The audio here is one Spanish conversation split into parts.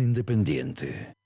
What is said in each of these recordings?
independiente.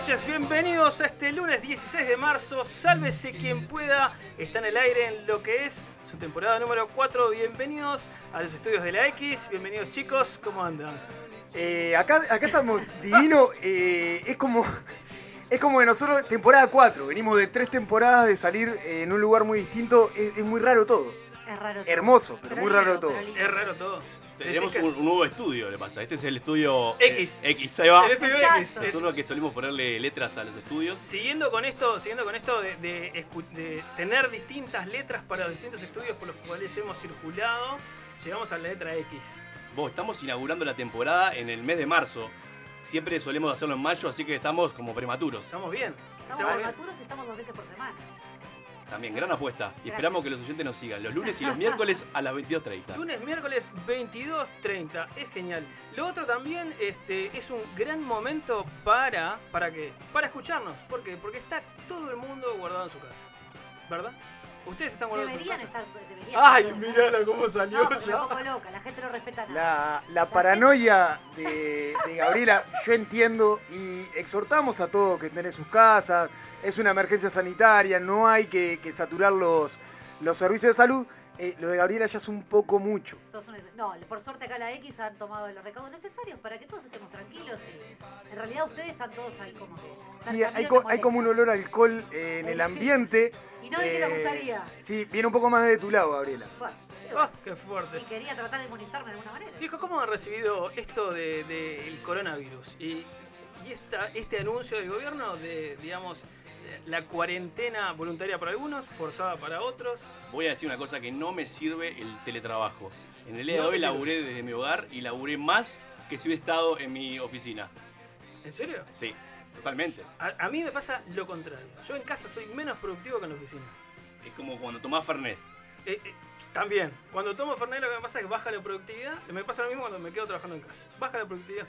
Noches, bienvenidos a este lunes 16 de marzo, sálvese quien pueda, está en el aire en lo que es su temporada número 4, bienvenidos a los estudios de la X, bienvenidos chicos, ¿cómo andan? Eh, acá, acá estamos divino. eh, es como. Es como que nosotros, temporada 4, venimos de tres temporadas de salir eh, en un lugar muy distinto. Es, es muy raro todo. Es raro. todo. Hermoso, pero muy raro todo. Es raro todo. Tenemos un, un nuevo estudio, le pasa. Este es el estudio X. eh, X, ahí va. el eh, Nosotros que solimos ponerle letras a los estudios. Siguiendo con esto, siguiendo con esto de, de escu- de tener distintas letras para los distintos estudios por los cuales hemos circulado, llegamos a la letra X. Vos, estamos inaugurando la temporada en el mes de marzo. Siempre solemos hacerlo en mayo, así que estamos como prematuros. ¿Estamos bien? Estamos prematuros y estamos dos veces por semana. También, gran apuesta. Y esperamos que los oyentes nos sigan los lunes y los miércoles a las 22.30. Lunes, miércoles 22.30, es genial. Lo otro también este, es un gran momento para, ¿para qué? Para escucharnos. ¿Por qué? Porque está todo el mundo guardado en su casa. ¿Verdad? Ustedes están guardados Deberían estar. Deberían Ay, estar. mírala cómo salió No, ya. pongo loca, la gente no respeta nada. La, la paranoia de, de Gabriela, yo entiendo y exhortamos a todos que estén en sus casas. Es una emergencia sanitaria, no hay que, que saturar los, los servicios de salud. Eh, lo de Gabriela ya es un poco mucho. Un- No, por suerte acá la X han tomado los recaudos necesarios para que todos estemos tranquilos y en realidad ustedes están todos ahí como que... Sí, hay, co- como un olor a alcohol eh, en el ambiente. No de que nos Eh, gustaría. Sí, viene un poco más de tu lado, Gabriela. Bueno, Ah, qué fuerte. y quería tratar de inmunizarme de alguna manera. Chicos, ¿cómo han recibido esto del de, el coronavirus? Y, y esta, este anuncio del gobierno de, digamos, la cuarentena voluntaria para algunos, forzada para otros. Voy a decir una cosa que no me sirve el teletrabajo. En el día de hoy te sirve. laburé desde mi hogar y laburé más que si hubiera estado en mi oficina. ¿En serio? Sí, totalmente. A, a mí me pasa lo contrario. Yo en casa soy menos productivo que en la oficina. Es como cuando tomás Fernet. Eh, eh, también, cuando tomo Fernet lo que me pasa es que baja la productividad. Me pasa lo mismo cuando me quedo trabajando en casa. Baja la productividad.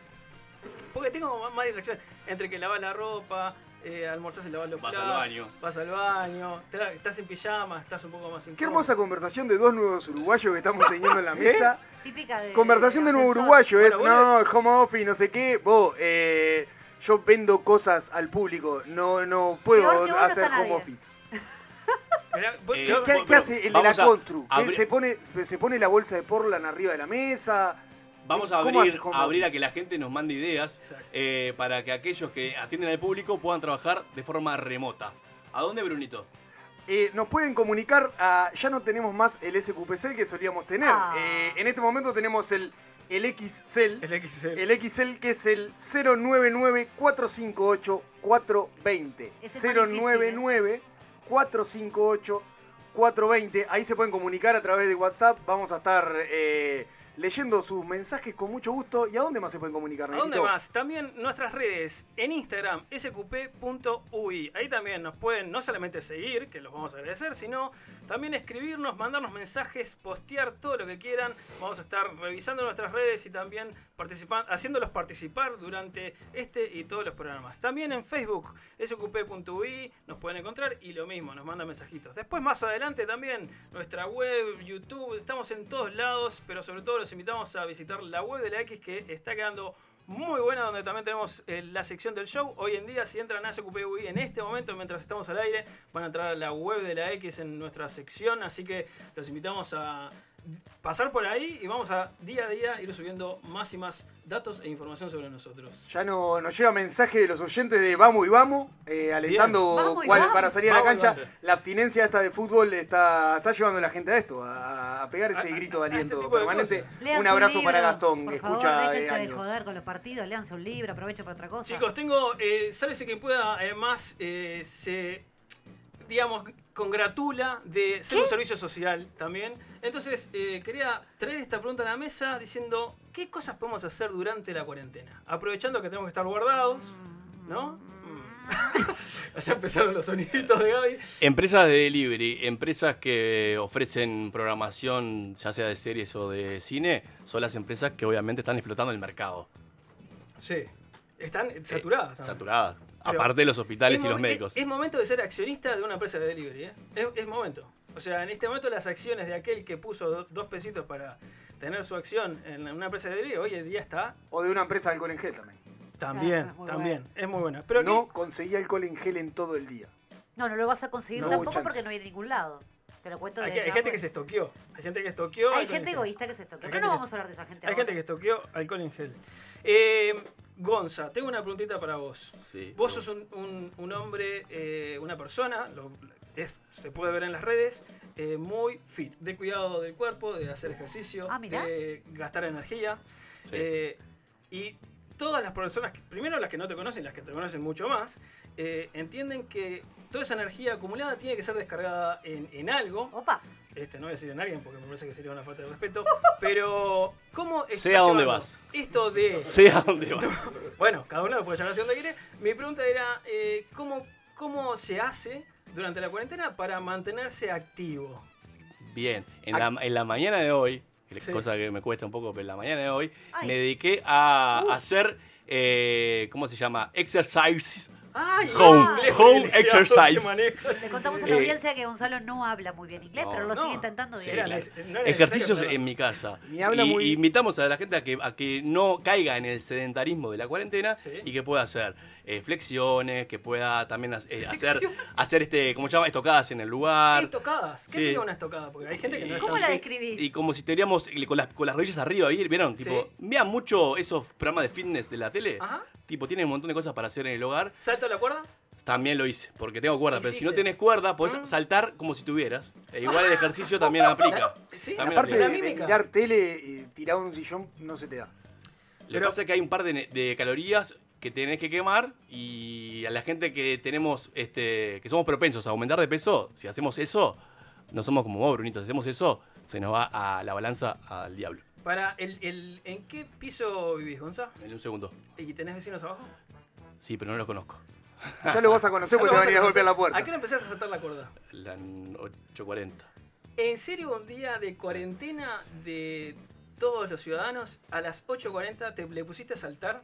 Porque tengo más, más distracción. Entre que lavas la ropa, eh, almorzás y lavas los Vas platos. al baño. Vas al baño. te- Estás en pijama, estás un poco más Qué incómodo. hermosa conversación de dos nuevos uruguayos que estamos teniendo en la mesa. Típica de. Conversación de nuevo ascensor. uruguayo es, no, home office, no sé qué. Vos, eh, yo vendo cosas al público, no, no puedo Peor que vos no hacer está home nadie. office. Eh, ¿Qué, hace el de la vamos a Contru? ¿Qué- abrir- ¿Se, pone, ¿Se pone la bolsa de Portland arriba de la mesa? Vamos a ¿Cómo abrir, hace home a abrir a office? que la gente nos mande ideas eh, para que aquellos que atienden al público puedan trabajar de forma remota. ¿A dónde, Brunito? Eh, nos pueden comunicar a. Ya no tenemos más el SQPCL que solíamos tener. Ah. Eh, en este momento tenemos el, el XCEL. El XL. El XL que es el 099-458-420. Ese es más difícil, 099-458-420. Ahí se pueden comunicar a través de WhatsApp. Vamos a estar eh, leyendo sus mensajes con mucho gusto. ¿Y a dónde más se pueden comunicar, ¿A dónde más? También nuestras redes en Instagram, sqp.ui. Ahí también nos pueden no solamente seguir, que los vamos a agradecer, sino también escribirnos, mandarnos mensajes, postear todo lo que quieran. Vamos a estar revisando nuestras redes y también haciéndolos participar durante este y todos los programas. También en Facebook, sqp.ui, nos pueden encontrar y lo mismo, nos mandan mensajitos. Después más adelante también nuestra web, YouTube, estamos en todos lados, pero sobre todo los invitamos a visitar la web de la X que está quedando muy buena, donde también tenemos eh, la sección del show. Hoy en día, si entran a SQPUI en este momento, mientras estamos al aire, van a entrar a la web de la X en nuestra sección, así que los invitamos a pasar por ahí y vamos a día a día ir subiendo más y más datos e información sobre nosotros. Ya no, nos llega mensaje de los oyentes de vamos y vamos, eh, alentando Bien. Vamos y cuál- vamos. para salir a la cancha. La abstinencia esta de fútbol está, está llevando a la gente a esto, a, a pegar ese A- grito de a este aliento de permanente. Un abrazo libro, para Gastón, por que favor, escucha de de joder con los partidos, léanse un libro, aprovechen para otra cosa. Chicos, tengo, eh, sálvese quien pueda, además, eh, se, digamos, congratula de ser un servicio social también. Entonces, eh, quería traer esta pregunta a la mesa diciendo, ¿qué cosas podemos hacer durante la cuarentena? Aprovechando que tenemos que estar guardados, ¿no? Mm. ya empezaron los soniditos de Gaby. Empresas de delivery, empresas que ofrecen programación, ya sea de series o de cine, son las empresas que obviamente están explotando el mercado. Sí, están saturadas. Eh, también. saturadas. Aparte de los hospitales Es y los médicos. Es, es momento de ser accionista de una empresa de delivery, ¿eh? Es, es momento. O sea, en este momento las acciones de aquel que puso do- dos pesitos para tener su acción en una empresa de delivery, hoy en día está O de una empresa de alcohol en gel también. también, es también. Es muy buena. Pero no aquí- conseguí alcohol en gel en todo el día. No, no lo vas a conseguir No tampoco chance. porque no hay de ningún lado. Te lo cuento hay, desde hay ya, gente pues. que se estoqueó. Hay gente que estoqueó. Hay gente egoísta que se estoquea. Hay Pero no vamos a hablar de esa gente Hay ahora. gente que estoqueó alcohol en gel. Eh, Gonza, tengo una preguntita para vos. Sí. Vos sos un, un- un hombre, eh, una persona, lo- es- se puede ver en las redes, eh, muy fit, de cuidado del cuerpo, de hacer ejercicio, Ah, de gastar energía. Sí. Eh, y todas las personas, primero las que no te conocen, las que te conocen mucho más, eh, entienden que toda esa energía acumulada tiene que ser descargada en, en algo. Opa, Este, no voy a decir en alguien porque me parece que sería una falta de respeto. Pero, ¿cómo estás Sé a dónde vas. Esto de. Sé a dónde va. Bueno, cada uno lo puede llevar hacia donde quiere. Mi pregunta era: eh, ¿cómo, ¿cómo se hace durante la cuarentena para mantenerse activo? Bien, en la, en la mañana de hoy, es Sí. cosa que me cuesta un poco, pero en la mañana de hoy Ay. me dediqué a Uh. hacer, eh, ¿cómo se llama? Exercise. ¡Ay! Home- home exercise. le contamos a Eh, la audiencia que Gonzalo no habla muy bien inglés, No, pero lo no. sigue intentando Sí, bien. era claro. neces- no era Ejercicios en mi casa. Y, muy- y invitamos a la gente a que, a que no caiga en el sedentarismo de la cuarentena Sí. y que pueda hacer eh, flexiones, que pueda también eh, hacer, hacer este, ¿cómo se llama? Estocadas en el lugar. Estocadas. ¿Qué Sí. sería una estocada? Porque hay gente que no ¿Cómo la fit. describís? Y como si estaríamos con las, con las rodillas arriba, ¿vi- ¿vieron? Tipo, Sí. vean mucho esos programas de fitness de la tele. Ajá. Tipo, tienen un montón de cosas para hacer en el hogar. ¿Salto a la cuerda? También lo hice, porque tengo cuerda. Pero si no tenés cuerda, podés Ah. saltar como si tuvieras. E igual el ejercicio también aplica. Sí, También Aparte aplica. de, mirar tele eh, tirado en un sillón, no se te da. Lo que pasa es que hay un par de, de calorías que tenés que quemar y a la gente que tenemos, este, que somos propensos a aumentar de peso, si hacemos eso, no somos como vos, Brunito, si hacemos eso, se nos va a la balanza al diablo. Para el, el- ¿En qué piso vivís, Gonza? En un segundo. ¿Y tenés vecinos abajo? Sí, pero no los conozco. Ya lo vas a conocer porque te van a ir a golpear la puerta. ¿A qué hora empezaste a saltar la cuerda? La 8.40. ¿En serio un día de cuarentena de todos los ciudadanos a las 8.40 te le pusiste a saltar?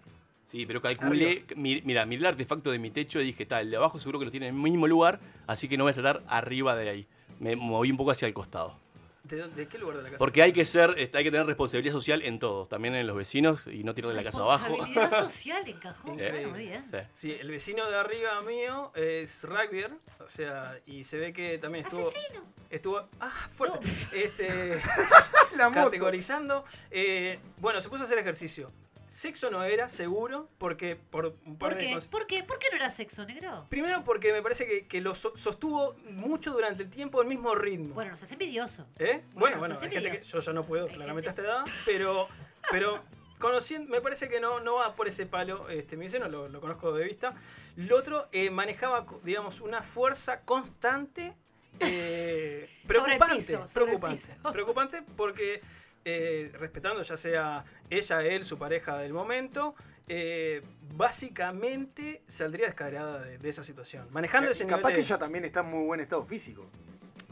Sí, pero calculé, mi- mira, miré el artefacto de mi techo y dije, tal, el de abajo seguro que lo tiene en el mismo lugar, así que no voy a saltar arriba de ahí. Me moví un poco hacia el costado. ¿De, dónde- de qué lugar de la casa? Porque hay que ser, este, hay que tener responsabilidad social en todo, también en los vecinos y no tirarle la casa abajo. Responsabilidad social encajó. Muy bien. Sí. Sí, el vecino de arriba mío es rugbyer, o sea, y se ve que también estuvo... Asesino. Estuvo... Ah, fuerte. Este... La moto. categorizando. Eh, bueno, se puso a hacer ejercicio. Sexo no era, seguro, porque por un par ¿Por de qué? cosas. ¿Por qué? ¿Por qué no era sexo negro? Primero porque me parece que, que lo so- sostuvo mucho durante el tiempo el mismo ritmo. Bueno, nos hace envidioso. ¿Eh? Bueno, Bueno, hay gente que yo ya no puedo, Hay claramente gente- a esta edad, pero, pero conociendo, me parece que no, no va por ese palo, este, mi vecino lo, lo conozco de vista. Lo otro, eh, manejaba, digamos, una fuerza constante, eh, Sobre el preocupante, piso, sobre el preocupante, piso. preocupante porque eh, respetando ya sea ella, él, su pareja del momento, eh, básicamente saldría descargada de, de esa situación. Manejando ese nivel Capaz de- que ella también está en muy buen estado físico.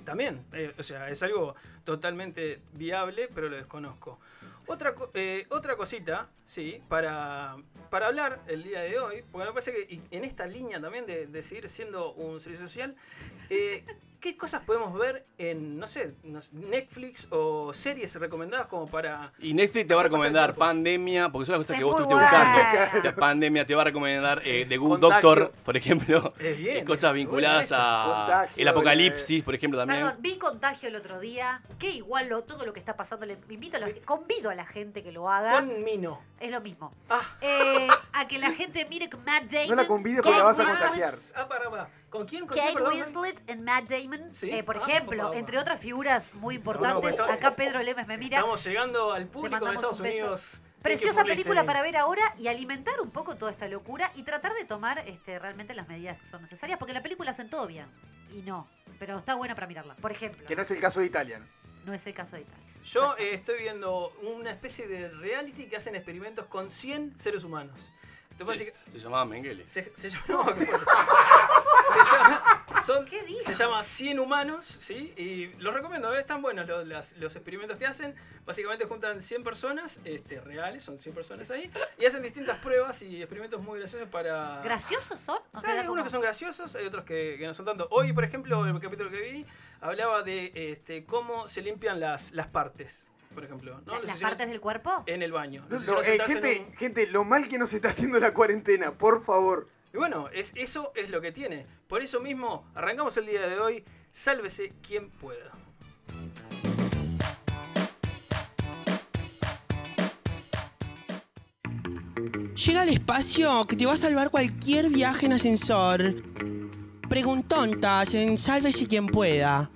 también, eh, o sea, es algo totalmente viable, pero lo desconozco. Otra, eh, otra cosita, sí, para, para hablar el día de hoy, porque me parece que en esta línea también de, de seguir siendo un servicio social, ¿qué cosas podemos ver en, no sé, Netflix o series recomendadas como para... Y Netflix te va a recomendar. Pandemia, porque son las cosas Es que vos estuviste buscando. Te- Pandemia te va a recomendar eh, The Good Contagio. Doctor, por ejemplo. Es bien, Eh, cosas vinculadas a Contagio, el apocalipsis, por ejemplo, también. Perdón, vi contagio el otro día, que igual lo, todo lo que está pasando, le invito a la, convido a la gente que lo haga, Con Mino. es lo mismo. Ah, Eh, a que la gente mire con Matt Damon. No la convides porque la vas a contagiar. ah, para, para. ¿Con quién? ¿Con quién, Kate perdón? Winslet y Matt Damon, Sí. eh, por Ah, ejemplo, papá. entre otras figuras muy importantes. pues, Acá Pedro Lemes me mira. Estamos llegando al público de Estados. Unidos. Preciosa película para ver ahora y alimentar un poco toda esta locura y tratar de tomar este, realmente las medidas que son necesarias, porque la película hacen todo bien. Y no, pero está buena para mirarla. Por ejemplo, Que no es el caso de Italia. ¿no? es el caso de Italia. Yo eh, estoy viendo una especie de reality que hacen experimentos con 100 seres humanos. Sí, se llamaba Mengele. se, se llama, no, ¿qué pasa? se llama, son- ¿Qué dijo? se llama 100 humanos, ¿sí? Y los recomiendo, ¿eh? están buenos los, los experimentos que hacen. Básicamente juntan 100 personas, este, reales, son 100 personas ahí, y hacen distintas pruebas y experimentos muy graciosos para... ¿Graciosos son? O sea, Hay algunos como- que son graciosos, hay otros que, que no son tanto. Hoy, por ejemplo, el capítulo que vi hablaba de este, cómo se limpian las, las partes, por ejemplo. ¿no? ¿La- Los ¿Las partes del cuerpo? En el baño. No, no, eh, gente, un- gente, lo mal que nos está haciendo la cuarentena, por favor. Y bueno, es, eso es lo que tiene. Por eso mismo, arrancamos el día de hoy. Sálvese quien pueda. Llega al espacio que te va a salvar cualquier viaje en ascensor. Preguntontas en Sálvese quien pueda.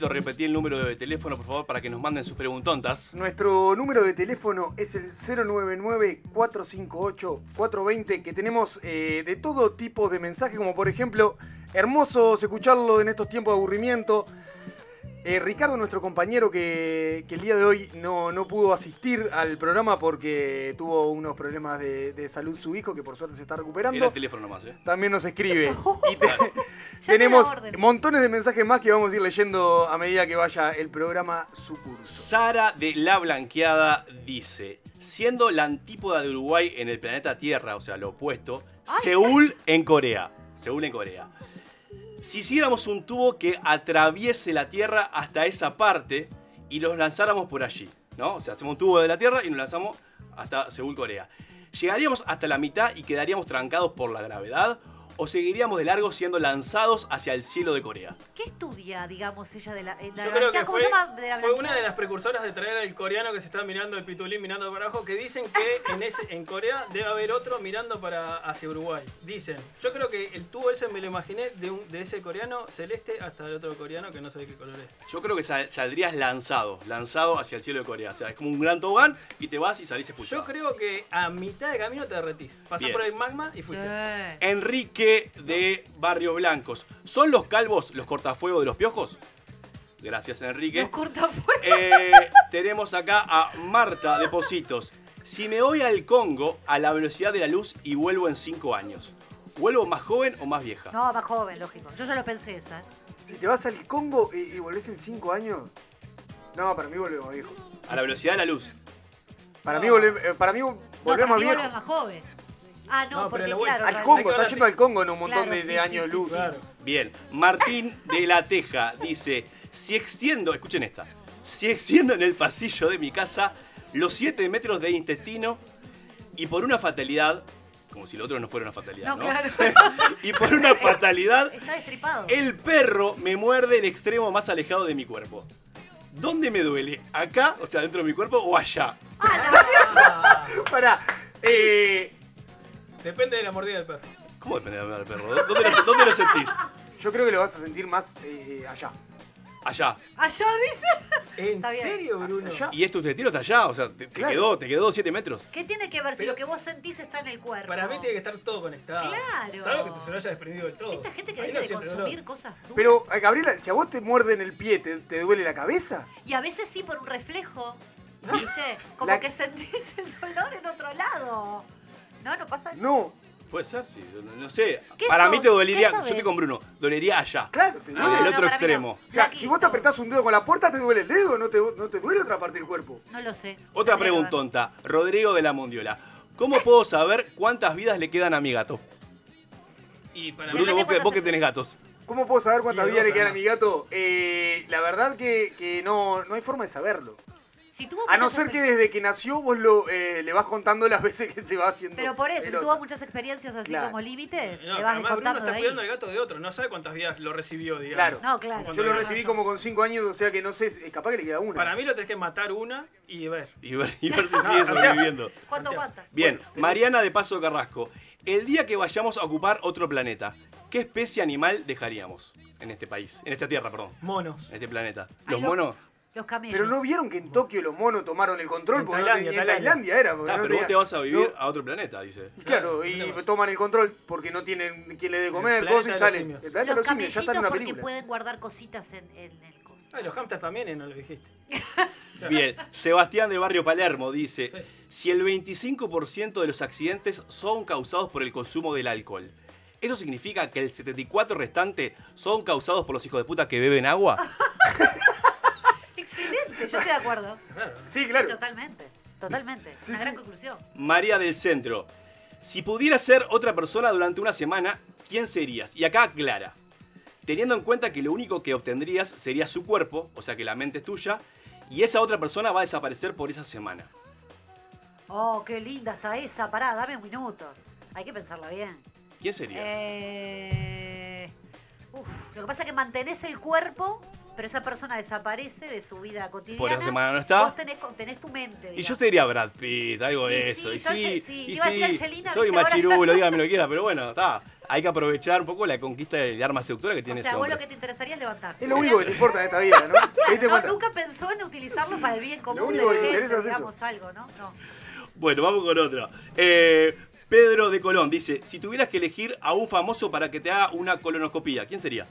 Repetí el número de teléfono, por favor, para que nos manden sus preguntontas. Nuestro número de teléfono es el 099-458-420, que tenemos eh, de todo tipo de mensajes, como por ejemplo, hermosos escucharlo en estos tiempos de aburrimiento. Eh, Ricardo, nuestro compañero que, que el día de hoy no, no pudo asistir al programa porque tuvo unos problemas de, de salud su hijo, que por suerte se está Era recuperando. el teléfono nomás, ¿eh? También nos escribe. Y te- Ya te tenemos montones de mensajes más que vamos a ir leyendo a medida que vaya el programa su curso. Sara de La Blanqueada dice, siendo la antípoda de Uruguay en el planeta Tierra, o sea, lo opuesto, Seúl en Corea. Seúl en Corea. Si hiciéramos un tubo que atraviese la Tierra hasta esa parte y los lanzáramos por allí, ¿no? O sea, hacemos un tubo de la Tierra y nos lanzamos hasta Seúl, Corea. ¿Llegaríamos hasta la mitad y quedaríamos trancados por la gravedad? ¿O seguiríamos de largo siendo lanzados hacia el cielo de Corea? ¿Qué estudia, digamos, ella de la, eh, la Yo creo que fue, se llama? De la fue una de las precursoras de traer al coreano que se está mirando el pitulín, mirando para abajo, que dicen que en, ese, en Corea debe haber otro mirando para hacia Uruguay. Dicen. Yo creo que el tubo ese me lo imaginé de, un, de ese coreano celeste hasta el otro coreano que no sé de qué color es. Yo creo que sal- saldrías lanzado, lanzado hacia el cielo de Corea. O sea, es como un gran tobogán y te vas y salís expulsado. Yo creo que a mitad de camino te derretís. Pasás Bien. por el magma y fuiste. Sí. Enrique de Barrio Blancos. ¿Son los calvos los cortafuegos de los piojos? Gracias, Enrique. Los cortafuegos. Eh, tenemos acá a Marta de Positos. Si me voy al Congo a la velocidad de la luz y vuelvo en 5 años, ¿vuelvo más joven o más vieja? No, más joven, lógico. Yo ya lo pensé esa. ¿eh? Si te vas al Congo y, y volvés en 5 años. No, para mí volvemos viejo. A la velocidad de la luz. Para mí, volve- eh, para mí No, volvemos para mí viejo. vuelve más joven. Ah, no, No, pero porque la vuelta- claro. Al Congo, está yendo al Congo en un montón Claro, de, sí, de sí, años sí, luz. sí. Claro. Bien, Martín de la Teja dice, si extiendo, escuchen esta, si extiendo en el pasillo de mi casa los 7 metros de intestino y por una fatalidad, como si lo otro no fuera una fatalidad, No, ¿no? claro. y por una fatalidad, Está destripado. el perro me muerde el extremo más alejado de mi cuerpo. ¿Dónde me duele? ¿Acá, o sea, dentro de mi cuerpo o allá? Pará. Eh, Depende de la mordida del perro. ¿Cómo depende del perro? ¿Dónde lo, dónde lo sentís? yo creo que lo vas a sentir más eh, allá. Allá. Allá dice. ¿En Está bien. serio, Bruno? Allá. ¿Y esto te tiro hasta allá? O sea, te, te Claro. quedó, te quedó 7 metros. ¿Qué tiene que ver si Pero- lo que vos sentís está en el cuerpo? Para mí tiene que estar todo conectado. Claro. Salvo que se lo haya desprendido del todo. Esta gente que Ahí de siente consumir dolor. cosas duras. Pero, eh, Gabriela, si a vos te muerden el pie, ¿te, te duele la cabeza? Y a veces sí por un reflejo. ¿Viste? Como La- que sentís el dolor en otro lado. No, no pasa eso. No. Puede ser, sí. No sé. ¿Qué Para mí te dolería. ¿Qué Yo estoy con Bruno. Dolería allá. Claro, te No, duele. el no, otro para mí extremo. no. O sea, Aquí, si vos te apretás un dedo con la puerta, ¿te duele el dedo? ¿No te, no te duele otra parte del cuerpo? No lo sé. Otra Tendría que ver. preguntonta. Rodrigo de la Mondiola. ¿Cómo puedo saber cuántas vidas le quedan a mi gato? Y para Bruno, vos que, vos que tenés gatos. ¿Cómo puedo saber cuántas Y vidas le dos quedan a mi gato? Eh, la verdad que, que no, no hay forma de saberlo. Si tuvo A no ser que desde que nació vos lo, eh, le vas contando las veces que se va haciendo. Pero por eso, si tuvo muchas experiencias así Claro. como límites, No, le vas además Bruno está cuidando al gato de otro. No sabe cuántas vidas lo recibió, digamos. Claro. No, claro. Yo lo recibí como con 5 años, o sea que no sé, eh, capaz que le queda una. Para mí lo tenés que matar una y ver. Y ver, y ver si sigue sobreviviendo. ¿Cuánto aguanta? Bien, Mariana de Paso Carrasco. El día que vayamos a ocupar otro planeta, ¿qué especie animal dejaríamos en este país? En esta tierra, perdón. Monos. En este planeta. ¿Los lo- monos? Los camellos. Pero no vieron que en Tokio los monos tomaron el control En porque no Tailandia, en Tailandia. Era. porque Ah, no pero vos te vas a vivir no, a otro planeta, dice. y claro, Claro, y toman el control porque no tienen quien le dé comer, planeta cosas y los salen. simios. El planeta Los los simios, ya está en camellitos una porque película. pueden guardar cositas en, en el coso. Ay, los hamsters también, y no lo dijiste. Bien, Sebastián del barrio Palermo dice, Sí. si el 25% de los accidentes son causados por el consumo del alcohol, ¿eso significa que el 74% restante son causados por los hijos de puta que beben agua? Excelente, yo estoy de acuerdo. Claro. Sí, claro. Sí, totalmente. Totalmente. Sí, Una sí. gran conclusión. María del Centro, si pudieras ser otra persona durante una semana, ¿quién serías? Y acá aclara, teniendo en cuenta que lo único que obtendrías sería su cuerpo, o sea que la mente es tuya, y esa otra persona va a desaparecer por esa semana. Oh, qué linda está esa. Pará, dame un minuto. Hay que pensarla bien. ¿Quién sería? Eh... Uf, lo que pasa es que mantenés el cuerpo, pero esa persona desaparece de su vida cotidiana. Por esa semana no está. Vos tenés, tenés tu mente. Y yo sería Brad Pitt, algo de Y eso. sí, y sí, sí, y iba a decir Angelina, soy machirulo, dígame lo que quiera, pero bueno, está. Hay que aprovechar un poco la conquista de arma seductora que tiene O sea, ese vos hombre. lo que te interesaría es levantar. Es lo único que te importa en esta vida, ¿no? ¿Te diste no, nunca pensó en utilizarlo para el bien común único de que la te gente, eso. digamos, algo, ¿no? No. Bueno, vamos con otro. Eh, Pedro de Colón dice, si tuvieras que elegir a un famoso para que te haga una colonoscopía, ¿quién sería?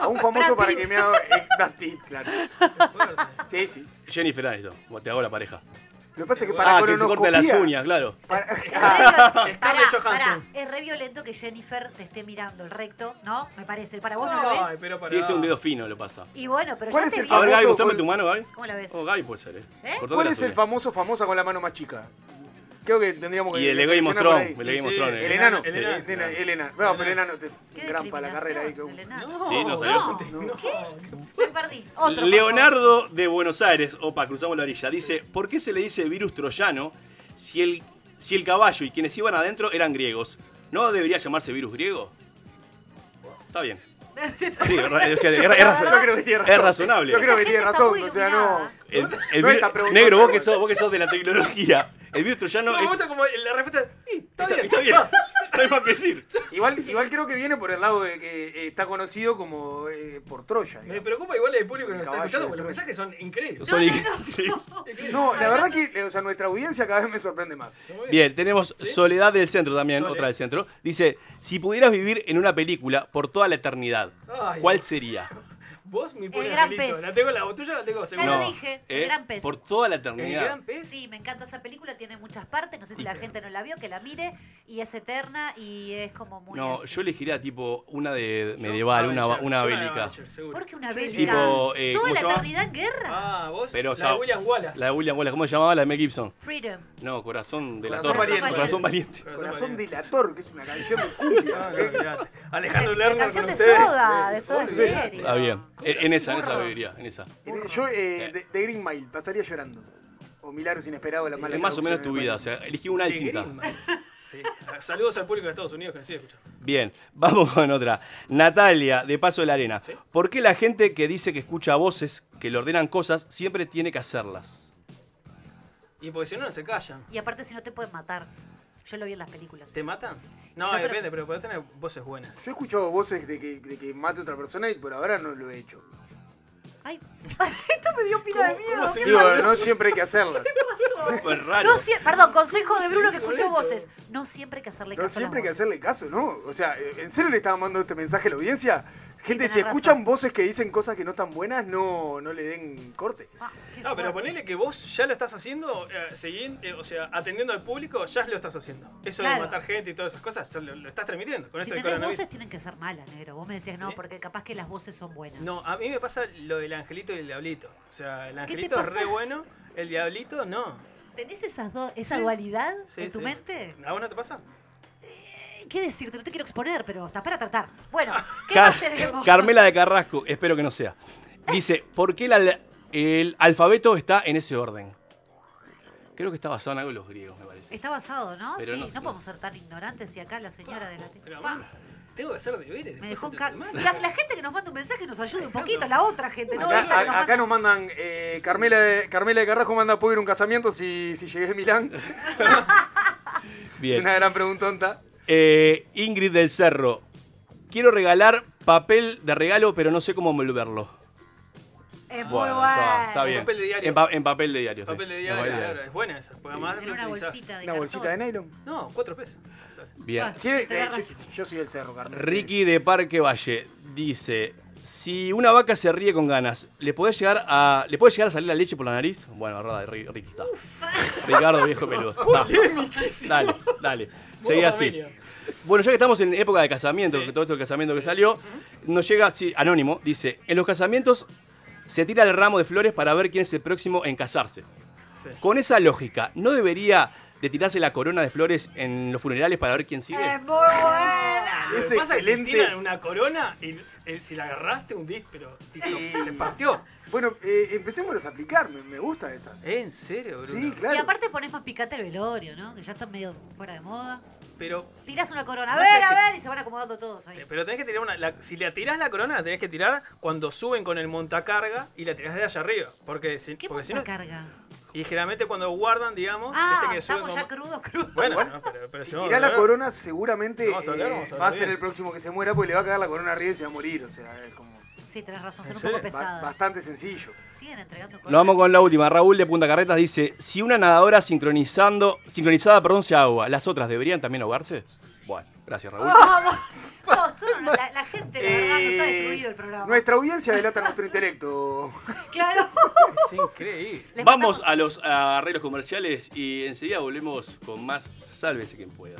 A un famoso para que me haga. Eh, Brad Pitt, claro. Sí, sí. Jennifer Aniston, te hago la pareja. Lo que pasa es que para ah, que se corta las colonoscopía- uñas, claro. para- Scarlett Johansson. es re violento que Jennifer te esté mirando el recto, ¿no? Me parece. Para vos no lo Ay, ves. pero para. Tiene que ser un dedo fino, lo pasa. Y bueno, pero ¿Cuál ya es te el vi. A ver, Gaby, famoso mostrame tu mano, Gaby. ¿Cómo la ves? Oh, Gaby puede ser, ¿eh? ¿Eh? ¿Cuál las es el uñas. famoso famosa con la mano más chica? Creo que tendríamos que. Y el Thrones, ahí. el Thrones. El ¿eh? enano. El enano. Bueno, pero el enano. te- Qué Gran para la carrera ahí. No, Sí, no no, salió. no. Me perdí. Otro, Leonardo de Buenos Aires, opa, cruzamos la orilla, dice, ¿por qué se le dice virus troyano si el, si el caballo y quienes iban adentro eran griegos? ¿No debería llamarse virus griego? Está bien. Sí, es, ra- es- es- razonable. Yo creo que tiene razón. Es razonable. Yo creo que La tiene gente está razón. muy O sea, no. El, el No negro, vos que, sos, vos que sos de la tecnología, el virus troyano No, me es... gusta como la respuesta. Sí, está, Está, bien. está bien, no hay más que decir. Igual, igual creo que viene por el lado de que eh, está conocido como eh, por Troya. Me preocupa igual el público que nos está Caballo escuchando de porque los Troya. mensajes son increíbles. Son increíbles. No, la verdad que eh, o sea, nuestra audiencia cada vez me sorprende más. Muy bien. Tenemos Soledad del Centro también, otra del Centro. Dice, si pudieras vivir en una película por toda la eternidad, Ay. ¿cuál sería? Vos, mi pobre gran angelito. pez. La tengo, la tuya la tengo Ya lo dije, el ¿eh? gran pez. Por toda la ¿El eternidad. gran pez? Sí, me encanta esa película, tiene muchas partes, no sé si la gente no la vio, que la mire, y es eterna y es como muy... No, así. yo elegiría tipo una de medieval, una, Avengers, una de bélica. Avengers, seguro. ¿Por qué una Yo bélica? elegiría- Tipo, eh, ¿Toda ¿cómo la se llama? eternidad en guerra? Ah, vos. Pero la está- de William Wallace. La de William Wallace, ¿cómo se llamaba? La de Mel Gibson. Freedom. No, Corazón delator. Corazón valiente. Corazón valiente. Corazón delator, que es una canción de cumbia. Ah, no. Alejandro La Lerner canción con de ustedes. Soda, de Soda. Stereo. Está bien. En, en esa, en esa bebería, en esa. En- Yo, eh, de, de Green Mile, pasaría llorando. O Milagros Inesperados, la mala Es más o menos tu vida, o sea, elegí una distinta. Sí. Saludos al público de Estados Unidos que nos sigue escuchando. Bien, vamos con otra. Natalia, de Paso de la Arena. Sí. ¿Por qué la gente que dice que escucha voces que le ordenan cosas siempre tiene que hacerlas? Y porque si no, no se callan. Y aparte si no te pueden matar. Yo lo vi en las películas. ¿Te eso. matan? No, Yo depende, que pero podés tener voces buenas. Yo he escuchado voces de que, de que mate a otra persona y por ahora no lo he hecho. Ay, esto me dio pila de miedo. ¿Qué Digo, pasó? no siempre hay que hacerlas. Súper raro. No sie- Perdón, consejo de Bruno que escuchó voces. No siempre hay que hacerle No caso a las siempre hay que voces. hacerle caso, ¿no? O sea, ¿en serio le estaba mandando este mensaje a la audiencia? Gente, si razón. escuchan voces que dicen cosas que no están buenas, no, no le den corte. Ah, No, pero ponele que vos ya lo estás haciendo, eh, eh, o sea, atendiendo al público, ya lo estás haciendo. Eso Claro. de matar gente y todas esas cosas, ya lo, lo estás transmitiendo con Si esto tenés voces tienen que ser malas, negro. Vos me decías no, Sí. porque capaz que las voces son buenas. No, a mí me pasa lo del angelito y el diablito. O sea, el angelito es re bueno, el diablito no. ¿Tenés esas dos, esa Sí. dualidad Sí, en tu sí. mente? ¿A vos no te pasa? ¿Qué decirte? No te quiero exponer, pero está para tratar. Bueno, ¿qué Car- más tenemos? Carmela de Carrasco, espero que no sea. Dice, ¿por qué el, al- el alfabeto está en ese orden? Creo que está basado en algo de los griegos, me parece. Está basado, ¿no? Pero sí, no podemos ser tan ignorantes y acá la señora de la... Pero mamá, tengo que hacer deberes. me dejó semana. la, la gente que nos manda un mensaje nos ayude un poquito, la otra gente, ¿no? Acá, a- nos acá manda- nos mandan, eh, Carmela, de, Carmela de Carrasco manda puedo ir a un casamiento si, si llegué a Milán. Es Bien. una gran preguntonta. Eh, Ingrid del Cerro. Quiero regalar papel de regalo, pero no sé cómo envolverlo. Es muy Bueno, está, está bien. papel de diario. En, pa- en papel de diario. sí. Papel de En diario, papel de claro, diario. es buena esa. Porque además En lo una utilizás. bolsita de Una bolsita de nylon. No, cuatro pesos. Bien. Sí, eh, yo, yo soy del cerro, Carmela. Ricky de Parque Valle dice: Si una vaca se ríe con ganas, ¿le puede llegar a, ¿le puede llegar a salir la leche por la nariz? Bueno, verdad, Ri- Ricky está. Ricardo, viejo peludo. Está. Dale, dale. Seguí así. Bueno, ya que estamos en época de casamiento, Sí. todo esto del casamiento que salió, nos llega así, anónimo, dice, en los casamientos se tira el ramo de flores para ver quién es el próximo en casarse. Sí. Con esa lógica, ¿no debería de tirarse la corona de flores en los funerales para ver quién sigue? Es muy buena. Lo que Es pasa es que excelente. tiran una corona y eh, si la agarraste un dis, pero te, partió. Bueno, eh, empecémoslos a aplicar, me, me gusta esa. ¿En serio, Bruno? Sí, claro. Y aparte pones más picante el velorio, ¿no? Que ya está medio fuera de moda. Pero, Tirás una corona, a ver, a que- ver, y se van acomodando todos ahí. pero tenés que tirar una. la- si le tirás la corona, la tenés que tirar cuando suben con el montacarga y la tirás de allá arriba. Porque si, ¿Qué porque si monta no. Y generalmente cuando guardan, digamos, Ah, viste que estamos ya como- crudos, crudos. Bueno, no, pero, pero Si tirá la corona, seguramente hablar, eh, va a ser el próximo que se muera porque le va a cagar la corona arriba y se va a morir. O sea, es como Sí, tenés razón, son ¿En un poco ba- pesadas. bastante sencillo. Siguen entregando cosas. Nos vamos con la última. Raúl de Punta Carretas dice, si una nadadora sincronizando, sincronizada perdón, se ahoga, ¿las otras deberían también ahogarse? Bueno, gracias Raúl. No, solo no, la, la gente, la verdad, nos ha destruido el programa. Nuestra audiencia delata nuestro intelecto. Claro. Es increíble. Vamos a los arreglos comerciales y enseguida volvemos con más Sálvese quien pueda.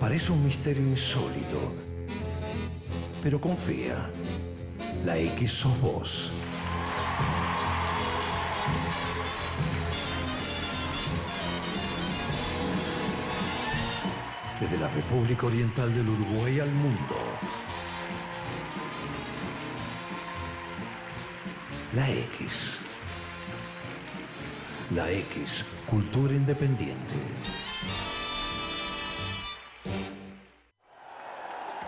Parece un misterio insólito, pero confía, la X sos vos. Desde la República Oriental del Uruguay al mundo. La X. La X, cultura independiente.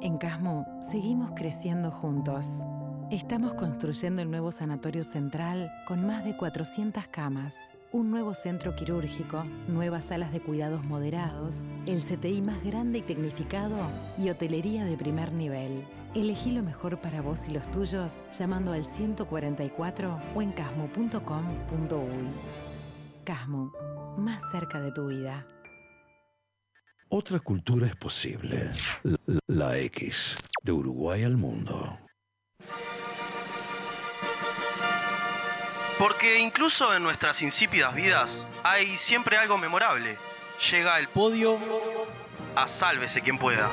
En Casmo seguimos creciendo juntos. Estamos construyendo el nuevo sanatorio central con más de 400 camas, un nuevo centro quirúrgico, nuevas salas de cuidados moderados, el CTI más grande y tecnificado y hotelería de primer nivel. Elegí lo mejor para vos y los tuyos llamando al 144 o en casmo.com.uy. Casmo, más cerca de tu vida. Otra cultura es posible. La, X. De Uruguay al mundo. Porque incluso en nuestras insípidas vidas hay siempre algo memorable. Llega el podio a sálvese quien pueda.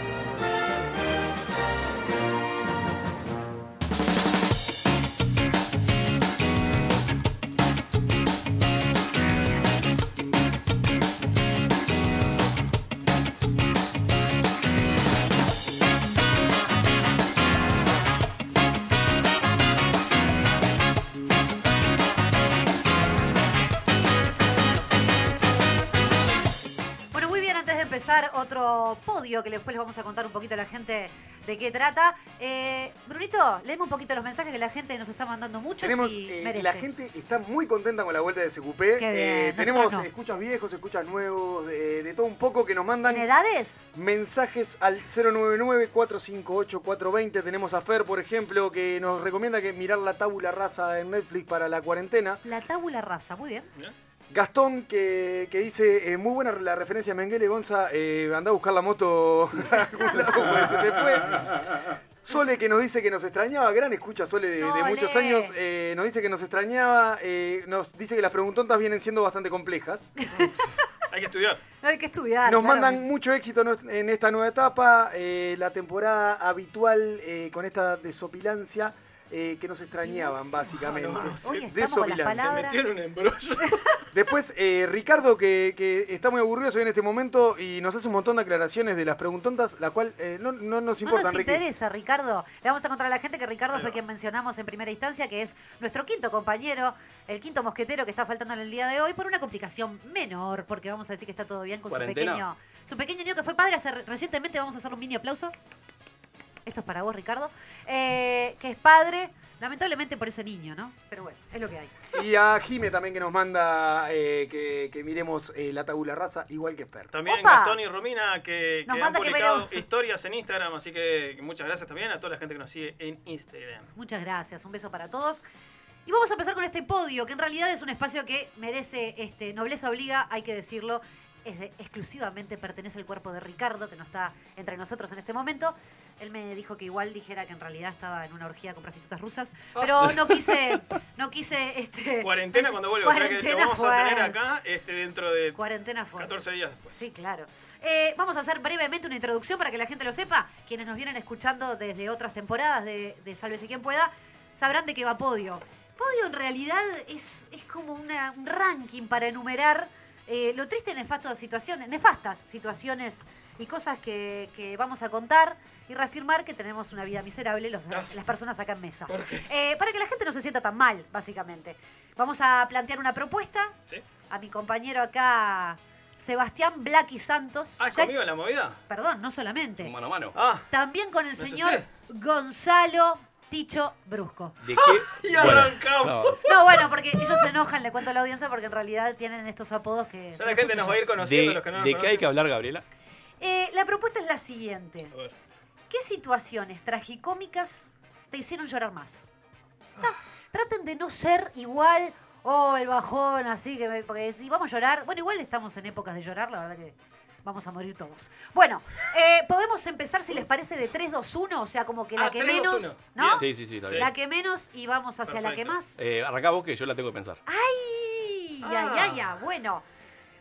Otro podio que después les vamos a contar un poquito a la gente de qué trata. Eh, Brunito, leeme un poquito los mensajes que la gente nos está mandando muchos Tenemos, y eh, merece. la gente está muy contenta con la vuelta de SQP. Qué bien, Eh, tenemos no. escuchas viejos, escuchas nuevos, de, de todo un poco que nos mandan ¿En edades? mensajes al 099-458-420. Tenemos a Fer, por ejemplo, que nos recomienda que mirar la tabula rasa en Netflix para la cuarentena. La tabula rasa, muy bien. Gastón, que, que dice, eh, muy buena la referencia a Mengele Gonza, eh, anda a buscar la moto a algún lado, porque se te fue. Sole, que nos dice que nos extrañaba, gran escucha Sole de, de Sole. muchos años, eh, nos dice que nos extrañaba, eh, nos dice que las preguntontas vienen siendo bastante complejas. Hay que estudiar. Hay que estudiar. Nos claro. mandan mucho éxito en- en esta nueva etapa, eh, la temporada habitual eh, con esta desopilancia eh, que nos extrañaban básicamente. Hoy estamos con las Desopilancia. palabras. Se en. Después, eh, Ricardo, que, que está muy aburrido se ve en este momento y nos hace un montón de aclaraciones de las preguntontas, la cual eh, no, no nos No importa, nos Ricky. interesa, Ricardo. Le vamos a contar a la gente que Ricardo fue quien mencionamos en primera instancia, que es nuestro quinto compañero, el quinto mosquetero que está faltando en el día de hoy por una complicación menor, porque vamos a decir que está todo bien con su pequeño, su pequeño niño que fue padre hace recientemente. Vamos a hacer un mini aplauso. Esto es para vos, Ricardo. Eh, que es padre, lamentablemente por ese niño, ¿no? Pero bueno, es lo que hay. Y a Jime también que nos manda eh, que, que miremos eh, la tabula rasa, igual que Fer. También ¡Opa! Gastón y Romina que, que Nos han que publicado historias en Instagram, así que muchas gracias también a toda la gente que nos sigue en Instagram. Muchas gracias, un beso para todos. Y vamos a empezar con este podio, que en realidad es un espacio que merece este, nobleza obliga, hay que decirlo. Es de- exclusivamente pertenece al cuerpo de Ricardo, que no está entre nosotros en este momento. Él me dijo que igual dijera que en realidad estaba en una orgía con prostitutas rusas, pero no quise, no quise, este... Cuarentena cuando vuelva, o sea que te Cuarentena vamos a tener acá este, dentro de Cuarentena fuerte. 14 días después. Sí, claro. Eh, vamos a hacer brevemente una introducción para que la gente lo sepa. Quienes nos vienen escuchando desde otras temporadas de, de Sálvese quien pueda, sabrán de qué va Podio. Podio en realidad es, es como una- un ranking para enumerar eh, lo triste y nefasto de situaciones, nefastas situaciones y cosas que, que vamos a contar y reafirmar que tenemos una vida miserable los- las personas acá en mesa. Eh, para que la gente no se sienta tan mal, básicamente. Vamos a plantear una propuesta ¿Sí? a mi compañero acá, Sebastián Blacky Santos. Ah, ¿es Ya- conmigo en la movida? Perdón, no solamente. Mano a mano. Ah, También con el señor asusté. Gonzalo Ticho Brusco. ¿De qué? y arrancamos. no, No, bueno, porque ellos se enojan, le cuento a la audiencia, porque en realidad tienen estos apodos que... Ya la gente nos yo. va a ir conociendo ¿De, los que no nos de qué hay que hablar, Gabriela? Eh, la propuesta es la siguiente. A ver. ¿Qué situaciones tragicómicas te hicieron llorar más? Traten de no ser igual, oh, el bajón, así, que me- porque si vamos a llorar, bueno, igual estamos en épocas de llorar, la verdad que vamos a morir todos. Bueno, eh, podemos empezar, si les parece, de 3, 2, 1, o sea, como que la Ah, que 3, 2, menos, 1. ¿no? Sí, sí, sí, está Sí. bien. La que menos y vamos hacia la que más. Eh, arrancá vos que yo la tengo que pensar. ¡Ay! Ah. ¡Ya, ya, ya! Bueno,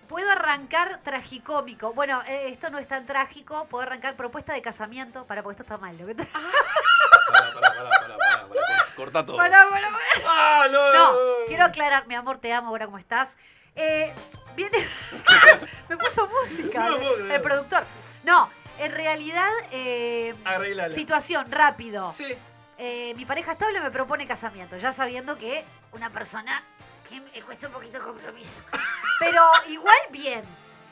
puedo arrancar tragicómico. Bueno, eh, esto no es tan trágico. Puedo arrancar propuesta de casamiento. Para, porque esto está mal. ¿lo que- Pará, pará, pará, pará, pará, pará, Cortá todo. Pará, pará, pará. Ah, no, No, no. quiero aclarar, mi amor, te amo, ahora cómo estás. Eh, viene. Me puso música No el- productor. No, en realidad. eh, situación, rápido. Sí. Eh, mi pareja estable me propone casamiento, ya sabiendo que una persona que me cuesta un poquito de compromiso. Pero igual bien.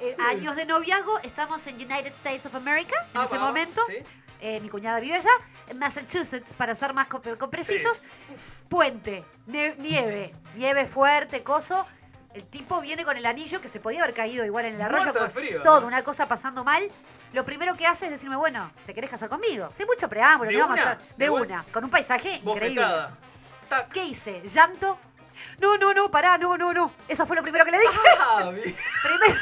Eh, años de noviazgo, estamos en United States of America en Ah, ese momento. sí. Eh, mi cuñada vive allá, en Massachusetts, para ser más precisos. Puente, nieve, nieve fuerte, coso. El tipo viene con el anillo que se podía haber caído igual en el arroyo. Con frío, todo, ¿no? una cosa pasando mal. Lo primero que hace es decirme, bueno, ¿te querés casar conmigo? Sin mucho preámbulo, ¿De ¿qué vamos a hacer? De ¿De una? con un paisaje increíble. Tac. ¿Qué hice? ¿Llanto? No, no, no, pará, no, no, no. Eso fue lo primero que le dije. Ah. Primero.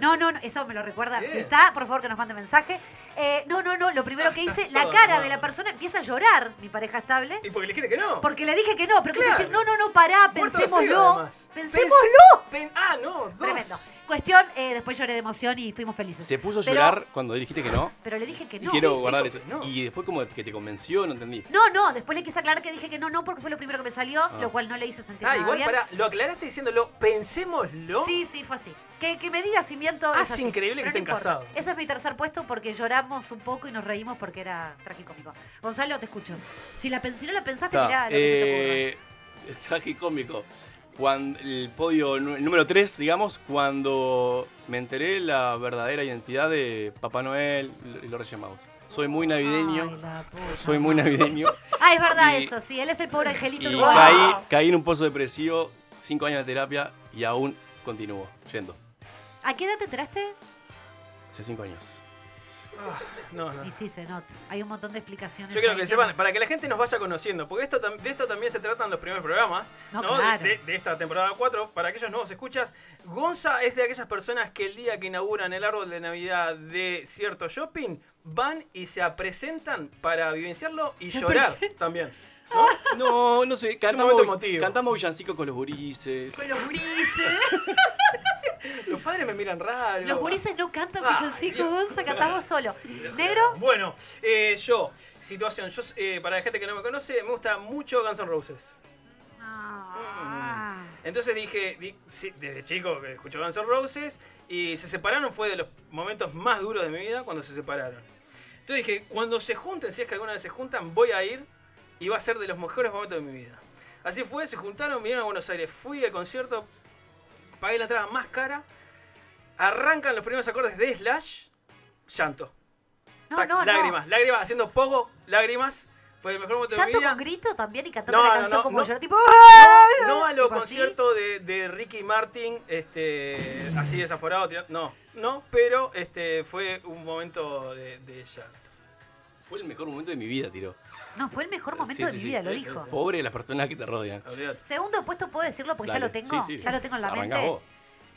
No, no, no, eso me lo recuerda. Si está, por favor que nos mande mensaje. Eh, no, no, no, lo primero que hice, la cara de la persona empieza a llorar, mi pareja estable. ¿Y porque le dijiste que no? Porque le dije que no, pero quise Claro. decir, no, no, no, pará, frío, pensémoslo. Pensémoslo. Pen- ah, no, dos. Tremendo. Cuestión, eh, después lloré de emoción y fuimos felices. Se puso a Pero- llorar cuando dijiste que no. Pero le dije que no. quiero Sí, guardar dijo eso. que no. Y después como que te convenció, no entendí. No, no, después le quise aclarar que dije que no, no, porque fue lo primero que me salió, Ah. lo cual no le hice sentir Ah, nada igual bien. para, lo aclaraste diciéndolo, pensémoslo. Sí, sí, fue así. Que, que me diga si miento. Ah, es así. increíble que Pero no estén importa. casados. Ese es mi tercer puesto porque lloramos un poco y nos reímos porque era tragicómico. Gonzalo, te escucho. Si, la, pen- si no la pensaste, mirá lo que se te eh, es tragicómico. Cuando, el podio nu- número 3, digamos, cuando me enteré la verdadera identidad de Papá Noel y los Reyes Magos. Soy muy navideño. Ay, soy muy navideño. Ah, es verdad Y- eso, sí. Él es el pobre angelito Y caí, caí en un pozo depresivo, 5 años de terapia y aún continúo yendo. ¿A qué edad te enteraste? Hace 5 años. No, no. Y sí, se nota. Hay un montón de explicaciones. Yo quiero ahí que sepan, para que la gente nos vaya conociendo, porque esto de esto también se tratan los primeros programas, No, ¿no? De- claro. De, de esta temporada 4. Para aquellos nuevos escuchas, Gonza es de aquellas personas que el día que inauguran el árbol de Navidad de cierto shopping, van y se presentan para vivenciarlo y Se llorar presentan. también. No, no sé, cantamos, momento emotivo. cantamos villancicos con los gurises. Con los gurises. Los padres me miran raro. Los gurises no cantan Ay, villancicos. Gonza, cantamos solo. ¿Negro? Bueno, eh, yo, situación, yo eh, para la gente que no me conoce, me gusta mucho Guns N' Roses. Ah. Entonces dije, di- sí, desde chico que escucho Guns N' Roses y se separaron fue de los momentos más duros de mi vida cuando se separaron. Entonces dije, cuando se junten, si es que alguna vez se juntan, voy a ir y va a ser de los mejores momentos de mi vida. Así fue, se juntaron, vinieron a Buenos Aires, fui al concierto, pagué la entrada más cara, arrancan los primeros acordes de Slash, llanto. No, Tac, no, lágrimas, no. lágrimas, haciendo poco, lágrimas. Fue el mejor momento de mi ¿Llanto vida. con grito también y cantando No, la canción no, como no. yo? Tipo. No, no a lo Tipo así. concierto de, de Ricky Martin, este, así desaforado, no, no, pero este fue un momento de, de llanto. Fue el mejor momento de mi vida, tiro. No, fue el mejor momento Sí, de sí, mi sí. vida, lo dijo. Pobre las personas que te rodean. Segundo puesto puedo decirlo porque ya lo tengo. Sí, sí. Ya lo tengo en la Arrancá mente. vos.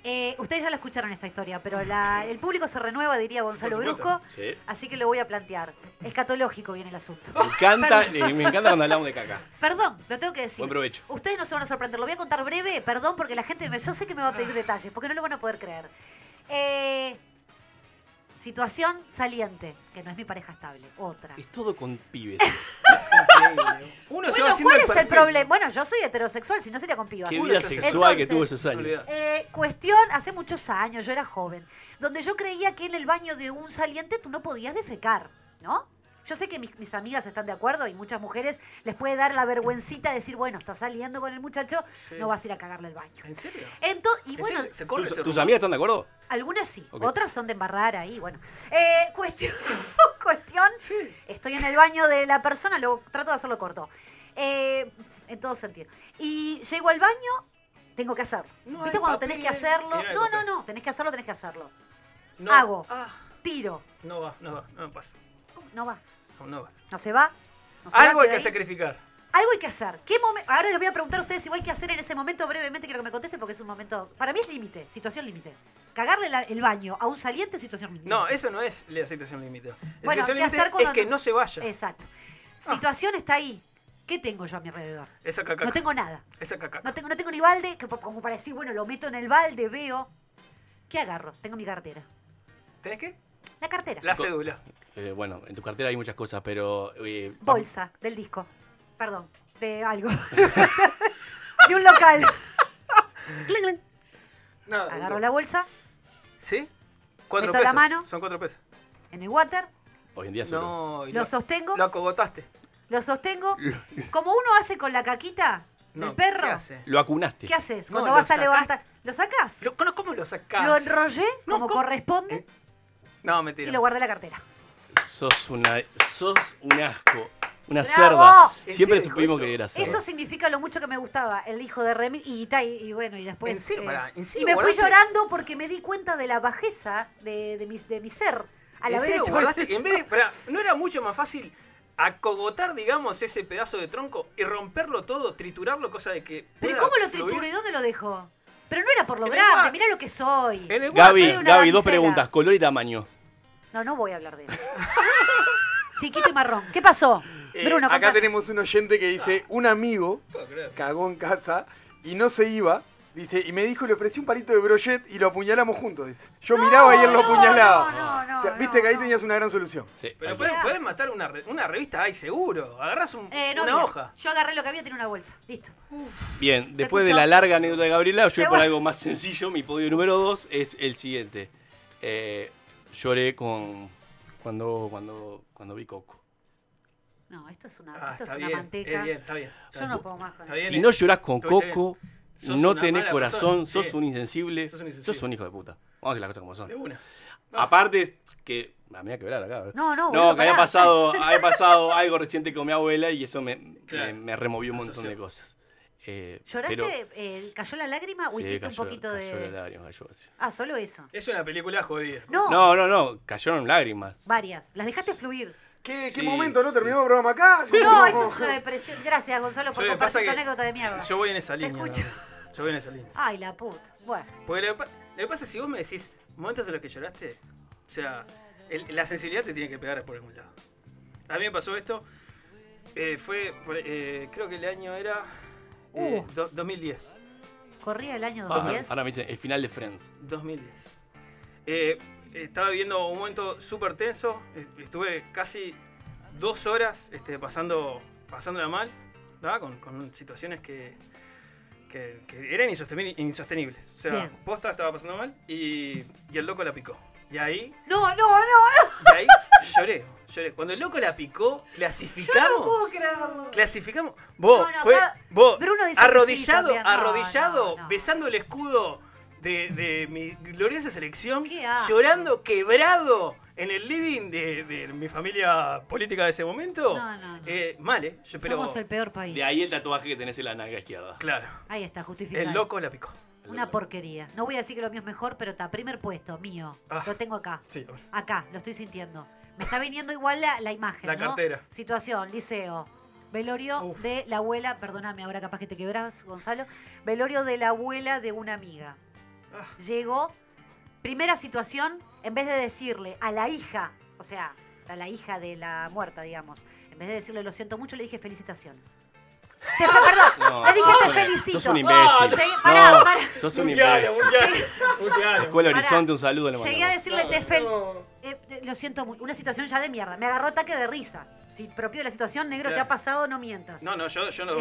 Eh, ustedes ya lo escucharon esta historia, pero la- el público se renueva, diría Gonzalo Brusco. Así que lo voy a plantear. Escatológico viene el asunto. Me encanta, eh, me encanta cuando hablamos de caca. Perdón, lo tengo que decir. Buen provecho. Ustedes no se van a sorprender. Lo voy a contar breve, perdón, porque la gente, me, yo sé que me va a pedir detalles, porque no lo van a poder creer. Eh, situación saliente, que no es mi pareja estable, otra. Es todo con pibes. Increíble. Uno se va Bueno, haciendo ¿cuál es el problema? Bueno, yo soy heterosexual, si no sería con pibas. Qué vida sexual que tuvo esos años. Eh, cuestión, hace muchos años, yo era joven, donde yo creía que en el baño de un saliente tú no podías defecar, ¿no? Yo sé que mis, mis amigas están de acuerdo y muchas mujeres les puede dar la vergüencita de decir, bueno, estás saliendo con el muchacho, Sí. no vas a ir a cagarle el baño. ¿En serio? Entonces, y ¿En bueno, serio? ¿Se corre ¿Tus, amigas están de acuerdo? algunas sí, otras son de embarrar ahí, bueno. Eh, cuestión, cuestión, estoy en el baño de la persona, luego trato de hacerlo corto. Eh, en todo sentido. Y llego al baño, tengo que hacerlo. No ¿Viste cuando tenés que hacerlo? No No, no, tenés que hacerlo, tenés que hacerlo. No. Hago. Ah, Tiro. no va, no va, no pasa. No va. No, no va. No se va. no se va, Algo hay que ahí. sacrificar. Algo hay que hacer. ¿Qué Ahora les voy a preguntar a ustedes igual qué hacer en ese momento brevemente. Quiero que me contesten porque es un momento. Para mí es límite, situación límite. Cagarle la- el baño a un saliente, situación límite. No, eso no es la situación límite. La Bueno, situación ¿qué límite es que no- no se vaya. Exacto. Situación está ahí. ¿Qué tengo yo a mi alrededor? Esa caca. No tengo nada. Esa. No tengo, no tengo ni balde, que como para decir, bueno, lo meto en el balde, veo. ¿Qué agarro? Tengo mi cartera. ¿Tenés qué? La cartera. La cédula. Eh, bueno, en tu cartera hay muchas cosas, pero... eh, Bolsa del disco. Perdón, de algo. de un local. Nada. Agarro la bolsa ¿Sí? Cuatro Meto la pesos. mano. Son cuatro pesos. en el water, Hoy en día solo. No, y lo sostengo, Lo acogotaste. lo sostengo. Como uno hace con la caquita No, del perro. ¿qué hace? Lo acunaste. ¿Qué haces? Cuando vas a levantar. ¿Lo sacás? Lo- ¿Cómo lo sacás? Lo enrollé No, como ¿cómo? corresponde Eh, No, y mentira. lo guardé en la cartera. Sos una... Sos un asco. Una ¡Bravo! cerda. ¿En Siempre serio supimos que era cerda. Eso significa lo mucho que me gustaba, el hijo de Remy y, y, y bueno, y después. ¿En serio? eh, ¿en y me fui llorando porque me di cuenta de la bajeza de, de mi, de mi ser. Al ¿En haber serio hecho guardaste? En vez de, ¿No era mucho más fácil acogotar, digamos, ese pedazo de tronco y romperlo todo, triturarlo, cosa de que. Pero ¿y pueda cómo lo fluir? trituré? ¿Dónde lo dejo? Pero no era por lo En grande, mirá lo que soy. En Gaby, Gaby, dos preguntas. Color y tamaño. No, no voy a hablar de eso. Chiquito y marrón. ¿Qué pasó? Eh, Bruno, acá tenemos un oyente que dice, un amigo cagó en casa y no se iba. Dice, y me dijo, le ofrecí un palito de brochet y lo apuñalamos juntos, dice. Yo miraba y él lo no, apuñalaba. no, no, o sea, no, viste que ahí no. tenías una gran solución. Sí, Pero ahí pueden, matar una, re- una revista, ay, seguro. Agarras un- Eh, no una hoja. Yo agarré lo que había, tenía una bolsa. Listo. Bien, después de la larga anécdota de Gabriela, yo voy por algo más sencillo. Mi podio número dos es el siguiente. Eh, lloré con cuando, cuando, cuando vi Coco. No, esto es una, Ah, esto es está una bien, manteca. es bien, está bien. está Yo bien. no puedo más con bien, Si eh. no llorás con. Coco, no una tenés corazón, persona, sos sí. un insensible, Sos un insensible. sos un hijo de puta. Vamos a decir las cosas como son. De una. Aparte, que. ah, Me voy a quebrar acá. ¿verdad? No, no, No, que había pasado, había pasado algo reciente con mi abuela y eso me, Claro. me, me removió un montón de cosas. Eh, ¿Lloraste? pero- eh, ¿Cayó la lágrima o sí, hiciste cayó- un poquito cayó de.? la lágrima, cayó. Ah, solo eso. Es una película jodida. No, No, no, no, cayeron lágrimas. varias. Las dejaste fluir. ¿Qué, Sí. qué momento, no? ¿Terminamos el programa acá? No, esto es una depresión. Gracias, Gonzalo, por compartir tu anécdota de mierda. Yo voy en esa Te línea. escucho. Yo voy en esa línea. Ay, la puta. Bueno, Porque lo que, pa- lo que pasa es que si vos me decís momentos en los que lloraste, o sea, el- la sensibilidad te tiene que pegar por algún lado. A mí me pasó esto, eh, fue, eh, creo que el año era eh, Uh. do- 2010. corría el año Ahora, 2010. ahora me dicen el final de Friends. 2010. Eh, estaba viviendo un momento súper tenso, estuve casi dos horas este, pasando, pasándola mal. Con, con situaciones que, que, que eran insosteni- insostenibles. O sea, Bien. posta estaba pasando mal y, y el loco la picó. Y ahí, No, no, no, no. y ahí lloré, lloré. Cuando el loco la picó, clasificamos. No puedo creerlo. Clasificamos. Vos, No, no, fue, acá vos Bruno dice que sí arrodillado. No, arrodillado, no, no. besando el escudo de, de mi gloriosa selección, llorando quebrado en el living de, de mi familia política de ese momento. No, no, no. Eh, mal, ¿eh? Yo- pero, Somos el peor país. De ahí el tatuaje que tenés en la nalga izquierda. Claro, Ahí está, justificado. el loco la picó. Una porquería. No voy a decir que lo mío es mejor, pero está. Primer puesto, mío. Ah. Lo tengo acá. Sí. Acá, lo estoy sintiendo. Me está viniendo igual la, la imagen, La ¿no? cartera. Situación, liceo. Velorio Uf. de la abuela, perdóname ahora capaz que te quebras, Gonzalo. Velorio de la abuela de una amiga. Ah. Llegó, primera situación, en vez de decirle a la hija, o sea, a la hija de la muerta, digamos, en vez de decirle lo siento mucho, le dije felicitaciones. Te, perdón, No, le dije sos te un- felicito. Sos un imbécil. Sí, pará, no, pará. sos un Mundial, imbécil. Escuela Pará. Horizonte, un saludo le Llegué a decirle te fel... Eh, eh, lo siento mucho. Una situación ya de mierda. Me agarró ataque de risa. Si propio de la situación, negro, te Claro. ha pasado, no mientas. No, no, yo, yo no, te-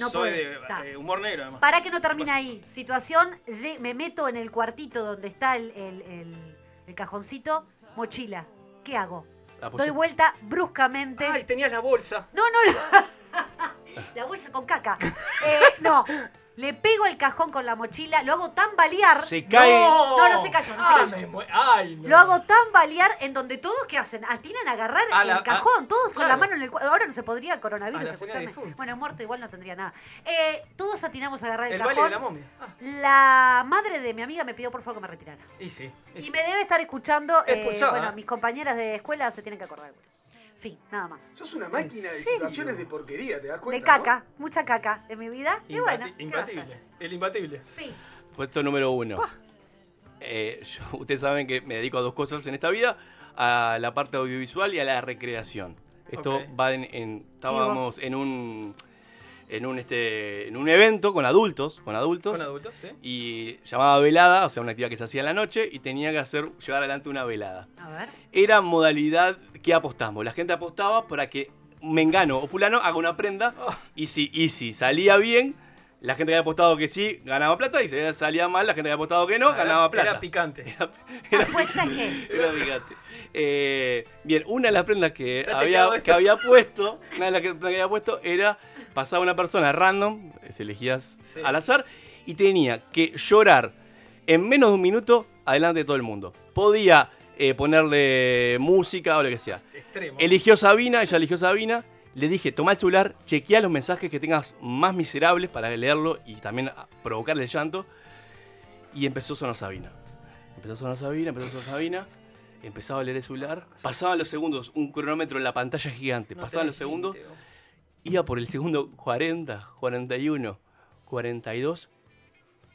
no soy podés, de eh, humor negro, además. Para que no termine ahí. Situación, me meto en el cuartito donde está el, el- el- el cajoncito, mochila. ¿Qué hago? Doy vuelta bruscamente. Ay, tenías la bolsa. No, no, no. La bolsa con caca. Eh, no. Le pego el cajón con la mochila, lo hago tambalear. Se cae. No, no se cayó, no se Ay, cayó. Ay, no. Lo hago tambalear en donde todos, ¿qué hacen? Atinan a agarrar A la- el cajón, todos con la mano en el. Ahora no se podría coronavirus, difunta. Bueno, muerto igual no tendría nada. Eh, todos atinamos a agarrar el, El cajón. baile de la momia. Ah, La madre de mi amiga me pidió por favor que me retirara. y sí. y Y sí. me debe estar escuchando. eh, bueno, mis compañeras de escuela se tienen que acordar. Fin, nada más. Sos una máquina de situaciones de porquería, ¿te das De cuenta? caca, mucha caca de mi vida. Y bueno, Imbati- ¿qué va a hacer? imbatible. El imbatible. Fin. Puesto número uno. Eh, yo- ustedes saben que me dedico a dos cosas en esta vida, a la parte audiovisual y a la recreación. Esto Ok. va en, en- estábamos en un en un este en un evento con adultos, con adultos. Con adultos, sí. Y llamaba velada, o sea, una actividad que se hacía en la noche y tenía que hacer llevar adelante una velada. A ver. Era modalidad que apostamos. La gente apostaba para que Mengano o Fulano haga una prenda Oh. y si y si salía bien, la gente que había apostado que sí ganaba plata y si salía mal, la gente que había apostado que no Era- ganaba plata. Era picante. ¿Apuesta qué? Era picante. Eh, bien, una de las prendas que había, que había puesto, una de las que, prendas que había puesto era pasaba una persona random, se elegías Sí. al azar, y tenía que llorar en menos de un minuto adelante de todo el mundo. Podía eh, ponerle música o lo que sea. Extremo. Eligió Sabina, ella eligió Sabina. Le dije, toma el celular, chequea los mensajes que tengas más miserables para leerlo y también provocarle el llanto. Y empezó a sonar Sabina. Empezó a sonar Sabina, empezó a sonar Sabina. Empezaba a leer el celular. Pasaban los segundos, un cronómetro en la pantalla gigante. No Pasaban los segundos. Iba por el segundo 40, 41, 42,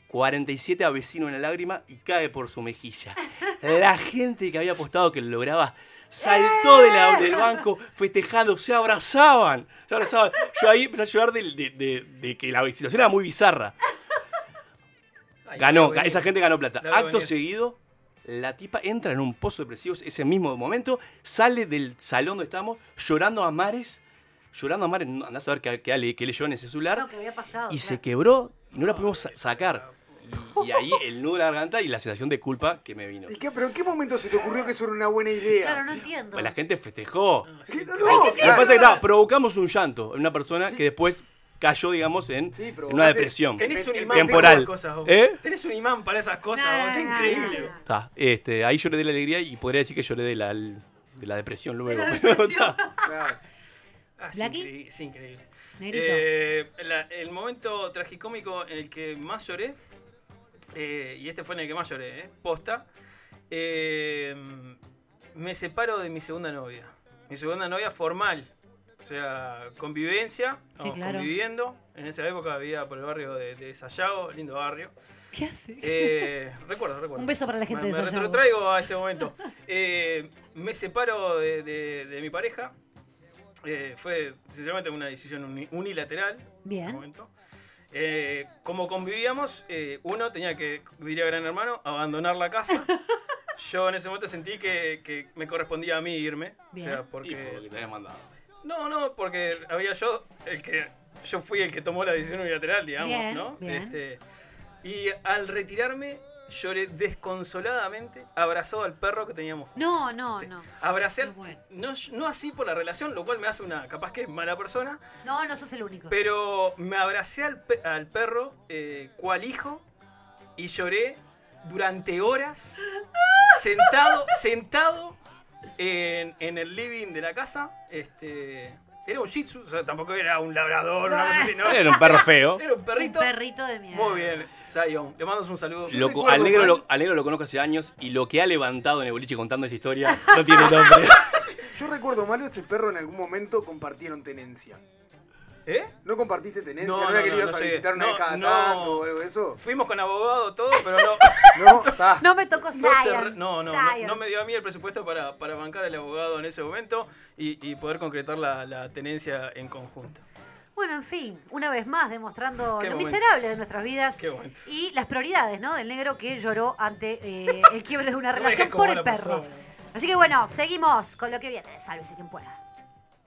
47 avecino una lágrima y cae por su mejilla. La gente que había apostado que lo lograba saltó de la- del banco festejando, se abrazaban, se abrazaban. Yo ahí empecé a llorar de, de- de- de que la situación era muy bizarra. Ganó, esa gente ganó plata. Acto seguido, la tipa entra en un pozo depresivo ese mismo momento, sale del salón donde estamos llorando a mares, llorando a mares, no- andá a saber qué, qué, qué leyó en ese celular, No, que había pasado. y claro. se quebró y no la pudimos sa- sacar. Y, y ahí el nudo de la garganta y la sensación de culpa que me vino. ¿Y qué- ¿Pero en qué momento se te ocurrió que eso era una buena idea? Claro, no entiendo. Pues la gente festejó. ¿Qué? No, Lo que pasa es que ta, provocamos un llanto en una persona que después cayó, digamos, en, Sí, en provocaste- una depresión Tenés un imán temporal. para esas cosas. ¿Eh? Tenés un imán para esas cosas, Nah. Es increíble. nah, nah. Ta, este, ahí lloré de la alegría y podría decir que lloré de la, de la depresión luego. Claro. Ah, es, increíble, es increíble. Eh, la- el momento tragicómico en el que más lloré, eh, y este fue en el que más lloré, eh, posta, me separo de mi segunda novia. Mi segunda novia formal. O sea, convivencia, Sí, claro. conviviendo. En esa época vivía por el barrio de, de Sayago, lindo barrio. ¿Qué hace? Eh, recuerdo, recuerdo. Un beso para la gente me, de me Sayago. retrotraigo a ese momento. Eh, me separo de, de- de mi pareja. Eh, fue sinceramente una decisión uni- unilateral. Bien. en ese momento. Eh, como convivíamos, eh, uno tenía que, diría Gran Hermano, abandonar la casa. Yo en ese momento sentí que, que me correspondía a mí irme. Bien. O sea, Y porque... por lo que te había mandado. No, no, porque había yo el que yo fui el que tomó la decisión unilateral, digamos, Bien, ¿no? bien. Este, y al retirarme lloré desconsoladamente, abrazado al perro que teníamos. No, no, Sí. no. Abracé, bueno. no, no así por la relación, lo cual me hace una capaz que mala persona, No, no sos el único. pero me abracé al, pe- al perro eh, cual hijo y lloré durante horas sentado, sentado en, en el living de la casa. Este, era un shih tzu, o sea, tampoco era un labrador, una cosa así, ¿no? Era un perro feo. Era un Un perrito. perrito de mierda. Muy bien, Zion. Le mando un saludo. Lo- recuerdo al, negro más- lo, al negro lo conozco hace años y lo que ha levantado en el boliche contando esta historia no tiene nombre. Yo recuerdo mal ese perro en algún momento compartieron tenencia. ¿Eh? ¿No compartiste tenencia? No, ¿No, era no, que no, lo ibas no a sé. visitar una vez cada no. tanto o algo de eso? Fuimos con abogado, todo, pero no. No, me tocó se Zion. no, no, no, Zion. no me dio a mí el presupuesto para, para bancar al abogado en ese momento y, y poder concretar la, la tenencia en conjunto. Bueno, en fin, una vez más demostrando Qué lo momento. miserable de nuestras vidas Qué y las prioridades, ¿no? Del negro que lloró ante eh, el quiebre de una relación por el perro. Así que bueno, seguimos con lo que viene. Sálvese quien pueda.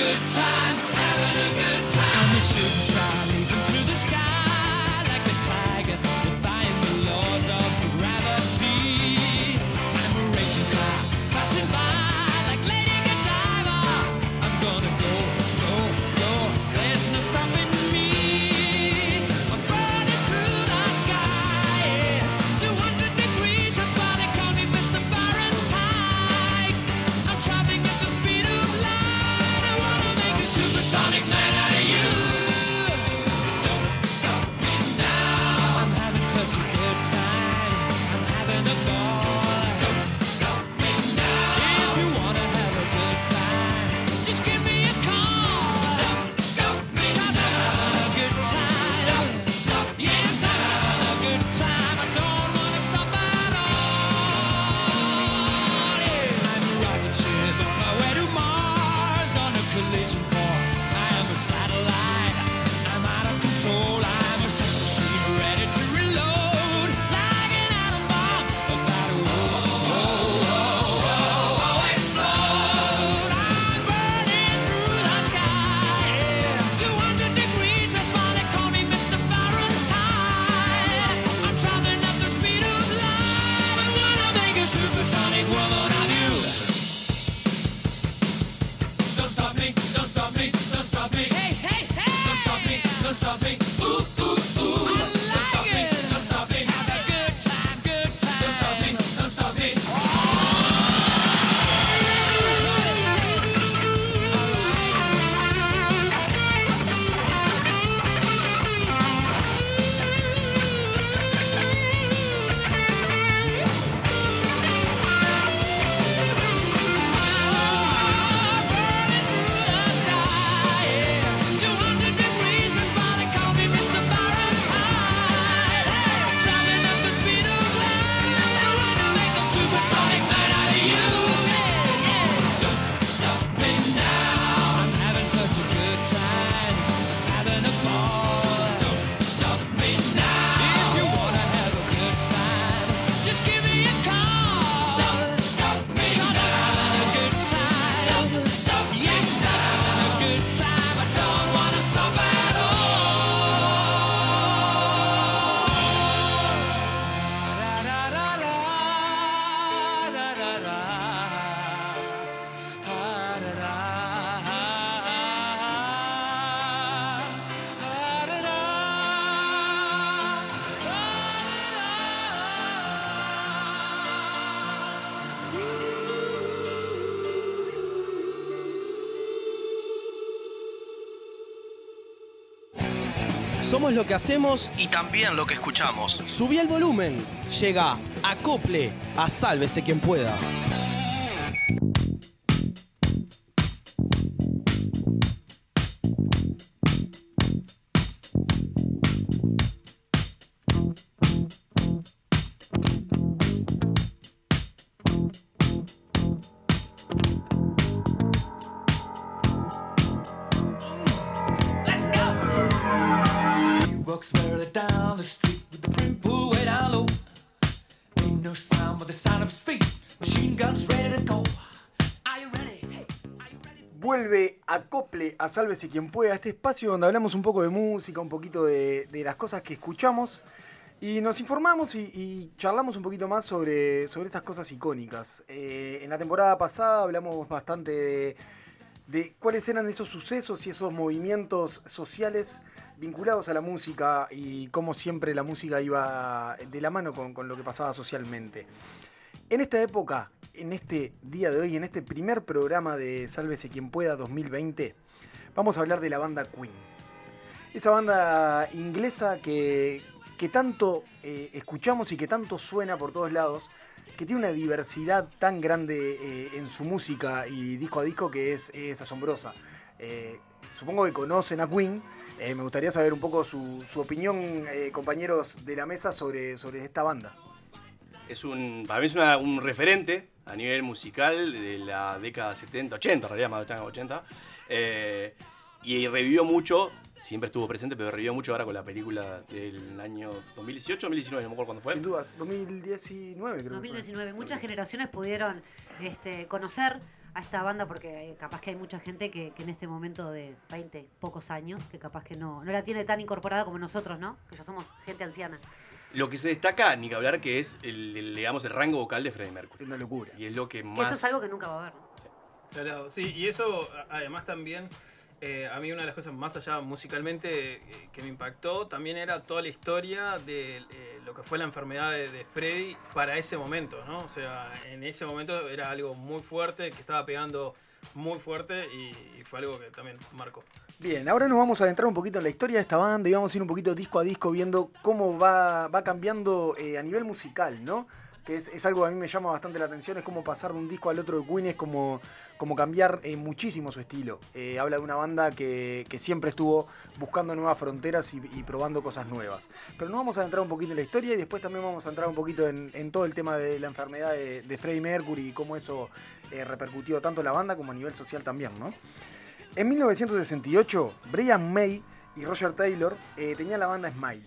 good time, Somos lo que hacemos y también lo que escuchamos. Subí el volumen. Llega Acople a Sálvese quien pueda. Acople a Sálvese quien pueda, este espacio donde hablamos un poco de música, un poquito de, de las cosas que escuchamos y nos informamos y, y charlamos un poquito más sobre, sobre esas cosas icónicas. Eh, en la temporada pasada hablamos bastante de, de cuáles eran esos sucesos y esos movimientos sociales vinculados a la música y cómo siempre la música iba de la mano con, con lo que pasaba socialmente. En esta época, en este día de hoy, en este primer programa de Sálvese quien pueda 2020, vamos a hablar de la banda Queen. Esa banda inglesa que, que tanto eh, escuchamos y que tanto suena por todos lados, que tiene una diversidad tan grande eh, en su música y disco a disco que es, asombrosa. Eh, supongo que conocen a Queen. Me gustaría saber un poco su, su opinión, compañeros de la mesa, sobre, sobre esta banda. Es un, para mí es un referente a nivel musical de la década 70, 80, en realidad más de 80. eh, y revivió mucho, siempre estuvo presente, pero revivió mucho ahora con la película del año 2018, 2019, no me acuerdo cuándo fue. Sin dudas, 2019 creo. que fue. 2019. Muchas generaciones pudieron este, conocer a esta banda porque eh, capaz que hay mucha gente que, que en este momento de 20 pocos años, que capaz que no, no la tiene tan incorporada como nosotros, ¿no? Que ya somos gente anciana. Lo que se destaca, ni que hablar, que es el, el, digamos, el rango vocal de Freddie Mercury. Una locura. Y es lo que Que más... eso es algo que nunca va a haber. ¿no? Claro, sí, y eso además también, eh, a mí una de las cosas más allá musicalmente eh, que me impactó también era toda la historia de eh, lo que fue la enfermedad de, Freddy para ese momento, ¿no? O sea, en ese momento era algo muy fuerte, que estaba pegando muy fuerte y, fue algo que también marcó. Bien, ahora nos vamos a adentrar un poquito en la historia de esta banda y vamos a ir un poquito disco a disco viendo cómo va, va cambiando a nivel musical, ¿no? Que es, es algo que a mí me llama bastante la atención, es como pasar de un disco al otro de Queen, es como, como cambiar eh, muchísimo su estilo. Eh, habla de una banda que, que siempre estuvo buscando nuevas fronteras y, probando cosas nuevas. Pero nos vamos a adentrar un poquito en la historia y después también vamos a entrar un poquito en, todo el tema de la enfermedad de, de Freddie Mercury y cómo eso eh, repercutió tanto en la banda como a nivel social también, ¿no? En 1968, Brian May y Roger Taylor tenían la banda Smile.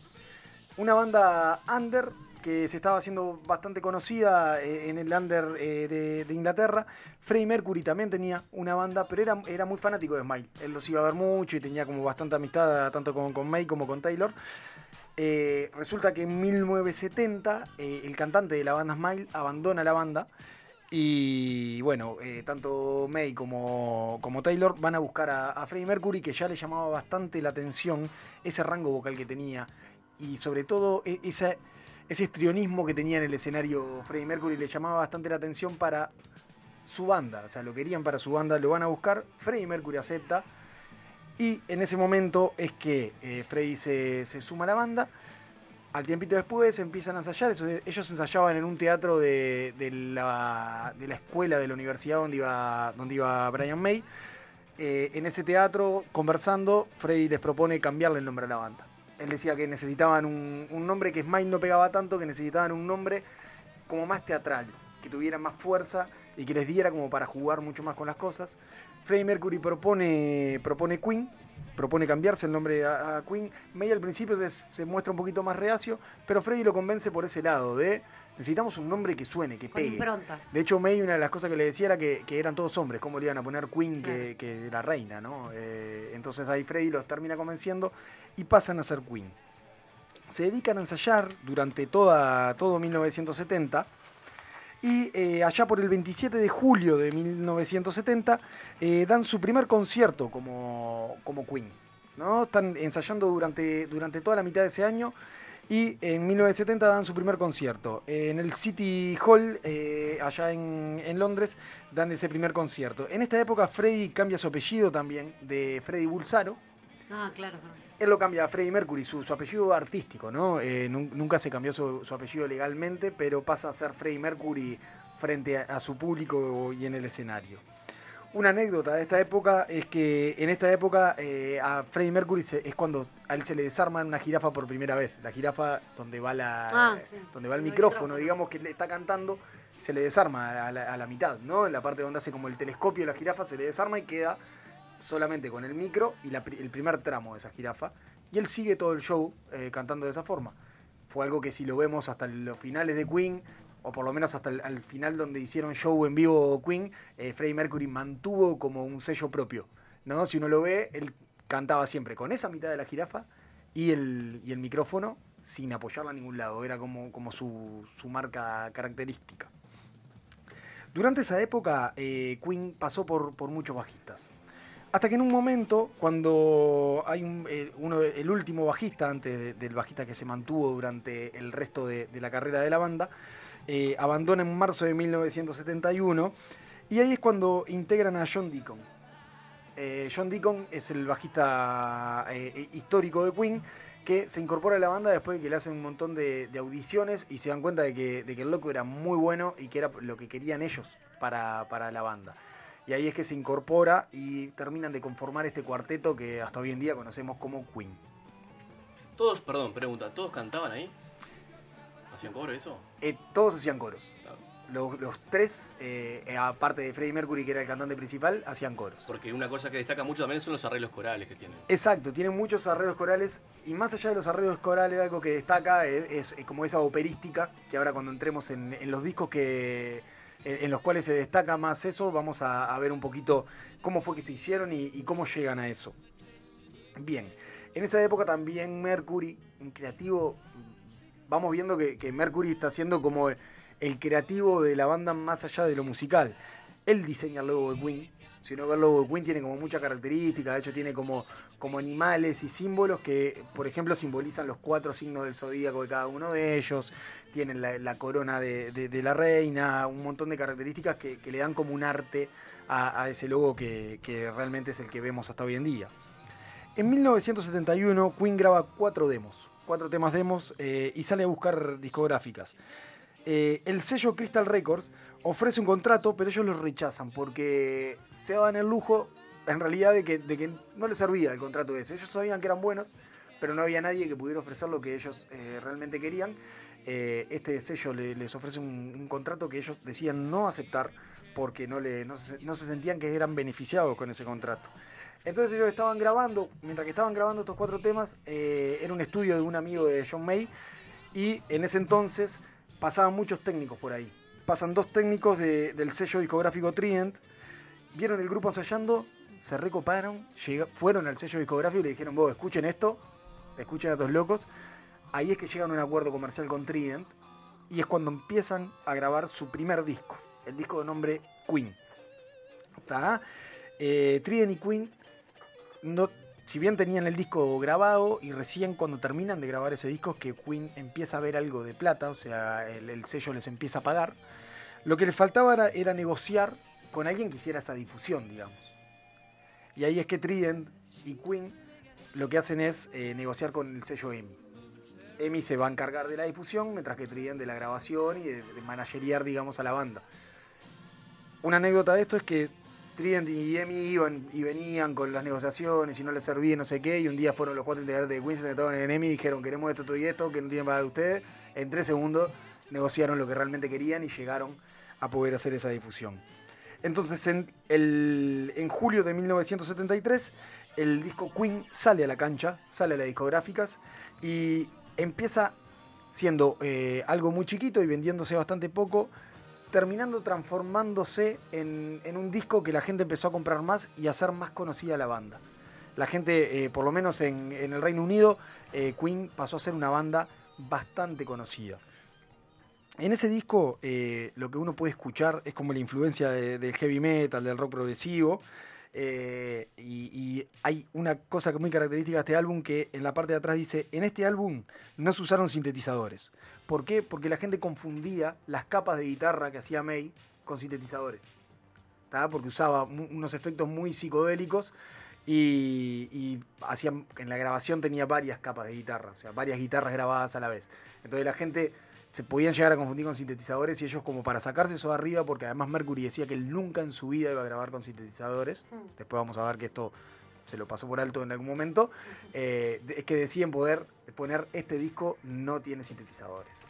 Una banda under que se estaba haciendo bastante conocida eh, en el under eh, de, Inglaterra. Freddie Mercury también tenía una banda, pero era, era muy fanático de Smile. Él los iba a ver mucho y tenía como bastante amistad tanto con, May como con Taylor. Eh, resulta que en 1970 eh, el cantante de la banda Smile abandona la banda y bueno, tanto May como, como Taylor van a buscar a, a Freddie Mercury, que ya le llamaba bastante la atención ese rango vocal que tenía. Y sobre todo e- esa- ese estrionismo que tenía en el escenario Freddie Mercury le llamaba bastante la atención para su banda. O sea, lo querían para su banda, lo van a buscar. Freddie Mercury acepta. Y en ese momento es que eh, Freddie se, se suma a la banda. Al tiempito después empiezan a ensayar. ellos ensayaban en un teatro de, de la, de la escuela de la universidad donde iba, donde iba Brian May. Eh, en ese teatro, conversando, Freddy les propone cambiarle el nombre a la banda. Él decía que necesitaban un, un nombre que Smile no pegaba tanto, que necesitaban un nombre como más teatral, que tuviera más fuerza y que les diera como para jugar mucho más con las cosas. Freddie Mercury propone, propone Queen, propone cambiarse el nombre a, a Queen. May al principio se, se muestra un poquito más reacio, pero Freddie lo convence por ese lado de necesitamos un nombre que suene, que pegue. De hecho, May, una de las cosas que le decía era que, que eran todos hombres, cómo le iban a poner Queen que, que la reina, ¿no? Eh, entonces ahí Freddy los termina convenciendo y pasan a ser Queen. Se dedican a ensayar durante toda, todo 1970 y eh, allá por el 27 de julio de 1970 eh, dan su primer concierto como, como Queen. ¿no? Están ensayando durante, durante toda la mitad de ese año y en 1970 dan su primer concierto. En el City Hall, eh, allá en, en Londres, dan ese primer concierto. En esta época Freddy cambia su apellido también de Freddy Bulsaro Ah, claro. Él lo cambia a Freddie Mercury, su, su apellido artístico, ¿no? Eh, nun- nunca se cambió su, su apellido legalmente, pero pasa a ser Freddie Mercury frente a, a su público y en el escenario. Una anécdota de esta época es que en esta época eh, a Freddie Mercury se- es cuando a él se le desarma una jirafa por primera vez. La jirafa donde va la Ah, sí. donde va el El micrófono, micrófono. digamos que le está cantando, se le desarma a la, a la mitad, ¿no? En la parte donde hace como el telescopio de la jirafa se le desarma y queda solamente con el micro y el primer tramo de esa jirafa. Y él sigue todo el show eh, cantando de esa forma. Fue algo que si lo vemos hasta los finales de Queen, o por lo menos hasta el al final donde hicieron show en vivo Queen, eh, Freddie Mercury mantuvo como un sello propio. ¿no? Si uno lo ve, él cantaba siempre con esa mitad de la jirafa y el, y el micrófono sin apoyarla a ningún lado. Era como, como su, su marca característica. Durante esa época, eh, Queen pasó por, por muchos bajistas. Hasta que en un momento, cuando hay un- uno, el último bajista, antes de- del bajista que se mantuvo durante el resto de, la carrera de la banda, eh, abandona en marzo de 1971, y ahí es cuando integran a John Deacon. Eh, John Deacon es el bajista eh, histórico de Queen que se incorpora a la banda después de que le hacen un montón de, audiciones y se dan cuenta de que, el loco era muy bueno y que era lo que querían ellos para la banda. Y ahí es que se incorpora y terminan de conformar este cuarteto que hasta hoy en día conocemos como Queen. Todos, perdón, pregunta, ¿todos cantaban ahí? ¿Hacían cobro eso? Eh, todos hacían coros. Los, los tres, eh, eh, aparte de Freddie Mercury, que era el cantante principal, hacían coros. Porque una cosa que destaca mucho también son los arreglos corales que tienen. Exacto, tienen muchos arreglos corales y más allá de los arreglos corales, algo que destaca es, es- es como esa operística, que ahora cuando entremos en, en los discos que en, los cuales se destaca más eso, vamos a, ver un poquito cómo fue que se hicieron y, cómo llegan a eso. Bien, en esa época también Mercury, un creativo, vamos viendo que, Mercury está siendo como el, el creativo de la banda más allá de lo musical. Él diseña el logo de Queen. Si uno ve el logo de Queen tiene como muchas características, de hecho tiene como, como animales y símbolos que, por ejemplo, simbolizan los cuatro signos del zodíaco de cada uno de ellos. Tienen la, corona de, la reina, un montón de características que, le dan como un arte a, ese logo que, realmente es el que vemos hasta hoy en día. En 1971 Queen graba cuatro demos, cuatro temas demos eh, y sale a buscar discográficas. Eh, el sello Crystal Records ofrece un contrato, pero ellos lo rechazan porque se daban el lujo, en realidad, de que, de que no les servía el contrato ese. Ellos sabían que eran buenos, pero no había nadie que pudiera ofrecer lo que ellos eh, realmente querían. Eh, este sello le- les ofrece un, contrato que ellos decían no aceptar porque no, le, no, se, sentían que eran beneficiados con ese contrato. Entonces ellos estaban grabando, mientras que estaban grabando estos cuatro temas, eh, era un estudio de un amigo de John May y en ese entonces pasaban muchos técnicos por ahí. Pasan dos técnicos de- del sello discográfico Trident, vieron el grupo ensayando, se recoparon, fueron al sello discográfico y le dijeron, vos escuchen esto, escuchen a estos locos. Ahí es que llegan a un acuerdo comercial con Trident y es cuando empiezan a grabar su primer disco, el disco de nombre Queen. Eh, Trident y Queen, no, si bien tenían el disco grabado y recién cuando terminan de grabar ese disco es que Queen empieza a ver algo de plata, o sea, el, el sello les empieza a pagar, lo que les faltaba era, era negociar con alguien que hiciera esa difusión, digamos. Y ahí es que Trident y Queen lo que hacen es eh, negociar con el sello EMI. EMI se va a encargar de la difusión, mientras que Trident de la grabación y de, de manageriar, digamos, a la banda. Una anécdota de esto es que Trident y EMI iban y venían con las negociaciones y no les servía no sé qué, y un día fueron los cuatro integrantes de se sentaron en EMI y dijeron queremos esto, esto y esto, que no tienen para ustedes. En tres segundos negociaron lo que realmente querían y llegaron a poder hacer esa difusión. Entonces, en, el- en julio de 1973, el disco Queen sale a la cancha, sale a las discográficas y empieza siendo eh, algo muy chiquito y vendiéndose bastante poco, terminando transformándose en, un disco que la gente empezó a comprar más y a hacer más conocida la banda. La gente, eh, por lo menos en, el Reino Unido, eh, Queen pasó a ser una banda bastante conocida. En ese disco lo que uno puede escuchar es como la influencia de- del heavy metal, del rock progresivo. Eh, y, hay una cosa muy característica de este álbum que en la parte de atrás dice, en este álbum no se usaron sintetizadores. ¿Por qué? Porque la gente confundía las capas de guitarra que hacía May con sintetizadores. ¿tá? Porque usaba unos efectos muy psicodélicos Y, y hacían, en la grabación tenía varias capas de guitarra, o sea, varias guitarras grabadas a la vez. Entonces la gente se podían llegar a confundir con sintetizadores y ellos como para sacarse eso de arriba, porque además Mercury decía que él nunca en su vida iba a grabar con sintetizadores, después vamos a ver que esto se lo pasó por alto en algún momento, eh, es que deciden poder poner este disco no tiene sintetizadores.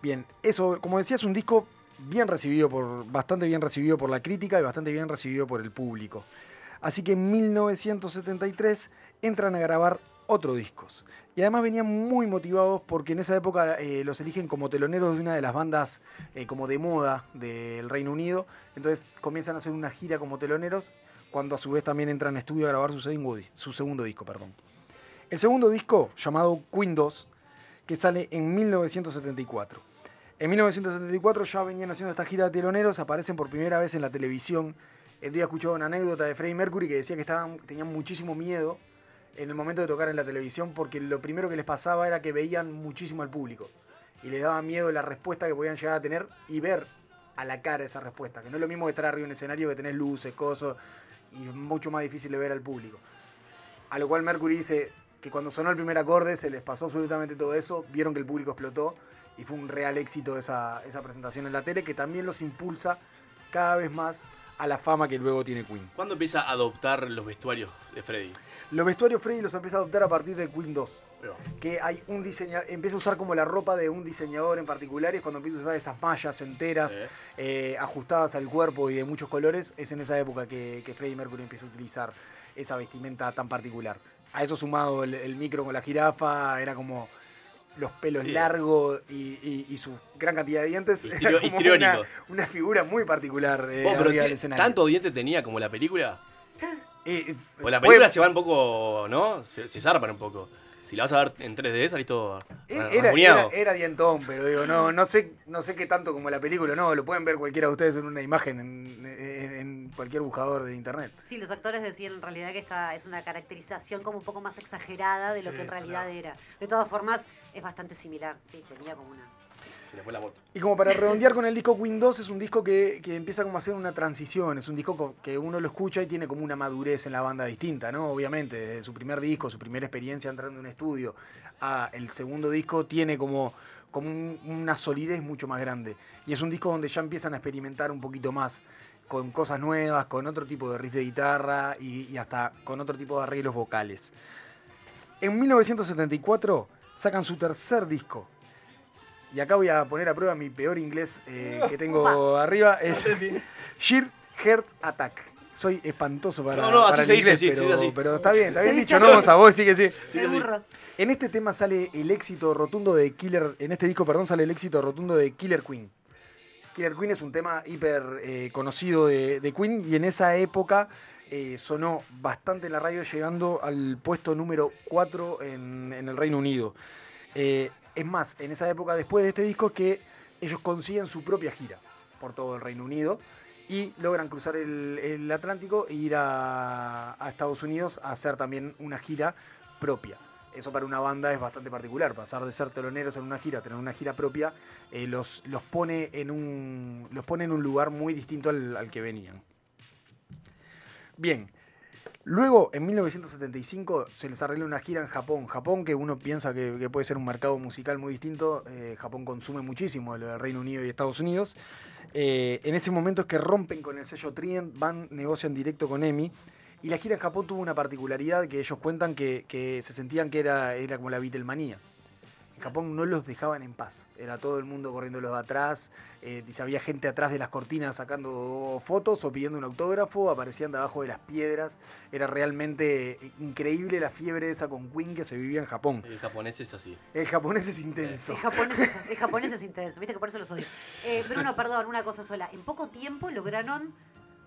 Bien, eso, como decía, es un disco bien recibido por, bastante bien recibido por la crítica y bastante bien recibido por el público. Así que en 1973 entran a grabar otros discos. Y además venían muy motivados porque en esa época eh, los eligen como teloneros de una de las bandas eh, como de moda del Reino Unido. Entonces comienzan a hacer una gira como teloneros cuando a su vez también entran a estudio a grabar su segundo, su segundo disco. Perdón. El segundo disco, llamado Queen 2, que sale en 1974. En 1974 ya venían haciendo esta gira de teloneros, aparecen por primera vez en la televisión. El día escuchaba una anécdota de Freddie Mercury que decía que estaban, tenían muchísimo miedo en el momento de tocar en la televisión porque lo primero que les pasaba era que veían muchísimo al público y les daba miedo la respuesta que podían llegar a tener y ver a la cara esa respuesta, que no es lo mismo que estar arriba en un escenario que tener luces, cosas y mucho más difícil de ver al público. A lo cual Mercury dice que cuando sonó el primer acorde se les pasó absolutamente todo eso, vieron que el público explotó y fue un real éxito esa, esa presentación en la tele que también los impulsa cada vez más a la fama que luego tiene Queen. ¿Cuándo empieza a adoptar los vestuarios de Freddy? Los vestuarios Freddy los empieza a adoptar a partir de Queen 2. Que hay un diseñador, empieza a usar como la ropa de un diseñador en particular y es cuando empieza a usar esas mallas enteras, Eh. eh, ajustadas al cuerpo y de muchos colores, es en esa época que, que Freddie Mercury empieza a utilizar esa vestimenta tan particular. A eso sumado el, el micro con la jirafa, era como los pelos Sí. largos y, y- y su gran cantidad de dientes. Era Histrio- como una, una figura muy particular eh, Oh, pero. ¿Tanto diente tenía como la película? Eh, O la puede- película se va un poco, ¿no? Se, se zarpan un poco. Si la vas a ver en 3D, salís todo ra- Era, rasguñado. era, era dientón, pero digo, no, no sé, no sé qué tanto como la película, no, lo pueden ver cualquiera de ustedes en una imagen en, en- en cualquier buscador de internet. Sí, los actores decían en realidad que esta es una caracterización como un poco más exagerada de lo Sí, que en realidad era. De todas formas, es bastante similar, sí, tenía como una... Y como para redondear con el disco 2, es un disco que, que empieza como a hacer una transición, es un disco co- que uno lo escucha y tiene como una madurez en la banda distinta, ¿no? Obviamente, desde su primer disco, su primera experiencia entrando en un estudio, a el segundo disco tiene como, como un- una solidez mucho más grande. Y es un disco donde ya empiezan a experimentar un poquito más con cosas nuevas, con otro tipo de riff de guitarra y hasta con otro tipo de arreglos vocales. En 1974 sacan su tercer disco. Y acá voy a poner a prueba mi peor inglés eh, que tengo Opa. arriba. Es Sheer Heart Attack. Soy espantoso para, No, no, así el se dice, inglés, sí, se pero, pero está bien, está bien dicho, ¿no? A vos sí que sí. Sí, sí, sí. En este tema sale el éxito rotundo de Killer, en este disco, perdón, sale el éxito rotundo de Killer Queen. Killer Queen es un tema hiper eh, conocido de, de Queen y en esa época eh, sonó bastante en la radio llegando al puesto número 4 en, en el Reino Unido. Eh, es más, en esa época, después de este disco, que ellos consiguen su propia gira por todo el Reino Unido y logran cruzar el, Atlántico e ir a, Estados Unidos a hacer también una gira propia. Eso para una banda es bastante particular, pasar de ser teloneros en una gira tener una gira propia, eh, los, los, pone en un, los pone en un lugar muy distinto al, al que venían. Bien, Luego, en 1975, se les arregla una gira en Japón. Japón, que uno piensa que, puede ser un mercado musical muy distinto. eh, Japón consume muchísimo el Reino Unido y Estados Unidos. Eh, en ese momento es que rompen con el sello Trient, van, negocian directo con EMI. Y la gira en Japón tuvo una particularidad que ellos cuentan que, que se sentían que era, era como la Beatlemanía. En Japón no los dejaban en paz. Era todo el mundo corriendo los de atrás. eh, dice, había gente atrás de las cortinas sacando fotos o pidiendo un autógrafo. Aparecían debajo de las piedras. Era realmente increíble la fiebre esa con Queen que se vivía en Japón. El japonés es así. El japonés es intenso. El japonés es, el japonés es intenso, viste que por eso los odio. Eh, Bruno, perdón, una cosa sola. En poco tiempo lograron,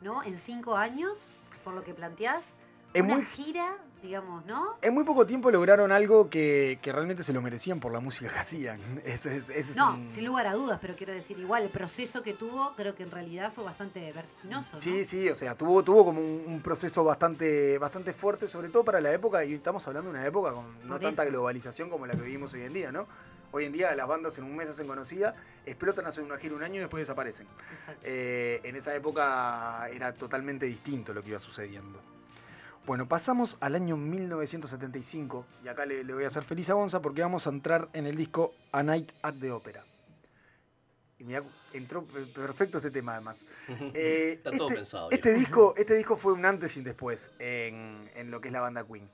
¿no? En cinco años, por lo que planteás, Es una muy- gira, digamos, ¿no? En muy poco tiempo lograron algo que, que realmente se lo merecían por la música que hacían. Es- es No, un- sin lugar a dudas, pero quiero decir, igual, el proceso que tuvo, creo que en realidad fue bastante vertiginoso. ¿no? Sí, sí, o sea, tuvo, tuvo como un, un proceso bastante, bastante fuerte, sobre todo para la época, y estamos hablando de una época con no tanta globalización como la que vivimos hoy en día, ¿no? Hoy en día las bandas en un mes hacen conocidas, explotan, hacen una gira un año y después desaparecen. Eh, en esa época era totalmente distinto lo que iba sucediendo. Bueno, pasamos al año 1975 y acá le, le voy a hacer feliz a Gonza porque vamos a entrar en el disco A Night at the Opera. Y mirá, entró pe- perfecto este tema además. Eh, Está todo este, pensado, Este disco, este disco fue un antes y un después en, en lo que es la banda Queen.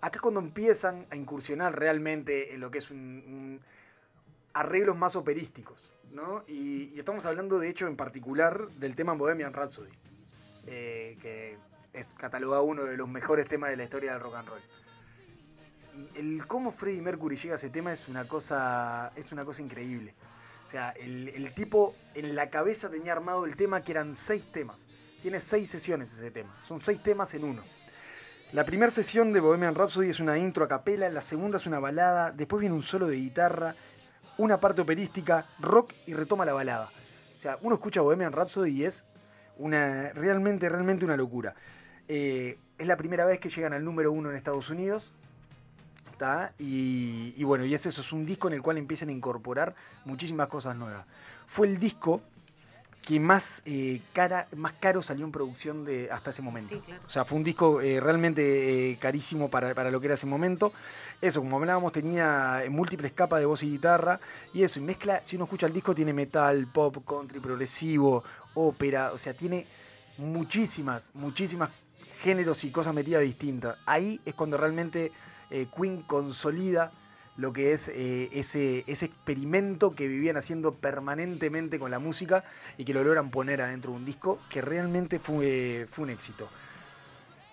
Acá es cuando empiezan a incursionar realmente en lo que es un, un arreglos más operísticos, ¿no? Y, y estamos hablando de hecho en particular del tema Bohemian Rhapsody, eh, que es catalogado uno de los mejores temas de la historia del rock and roll. Y el cómo Freddie Mercury llega a ese tema es una cosa, es una cosa increíble. O sea, el, tipo en la cabeza tenía armado el tema que eran seis temas. Tiene seis sesiones ese tema. Son seis temas en uno. La primera sesión de Bohemian Rhapsody es una intro a capela, la segunda es una balada, después viene un solo de guitarra, una parte operística, rock y retoma la balada. O sea, uno escucha Bohemian Rhapsody y es una realmente, realmente una locura. Eh, es la primera vez que llegan al número uno en Estados Unidos. Y, y bueno, y es eso, es un disco en el cual empiezan a incorporar muchísimas cosas nuevas. Fue el disco que más, eh, cara, más caro salió en producción de hasta ese momento. Sí, claro. O sea, fue un disco eh, realmente eh, carísimo para, para lo que era ese momento. Eso, como hablábamos, tenía múltiples capas de voz y guitarra. Y eso, y mezcla, si uno escucha el disco, tiene metal, pop, country, progresivo, ópera. O sea, tiene muchísimas, muchísimas géneros y cosas metidas distintas. Ahí es cuando realmente eh, Queen consolida lo que es eh, ese, ese experimento que vivían haciendo permanentemente con la música y que lo logran poner adentro de un disco que realmente fue, fue un éxito.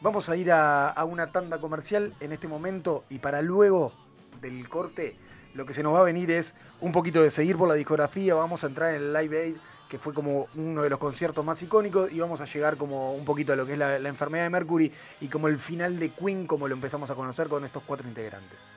Vamos a ir a, a una tanda comercial en este momento y para luego del corte lo que se nos va a venir es un poquito de seguir por la discografía, vamos a entrar en el Live Aid que fue como uno de los conciertos más icónicos y vamos a llegar como un poquito a lo que es la, enfermedad de Mercury y como el final de Queen como lo empezamos a conocer con estos cuatro integrantes.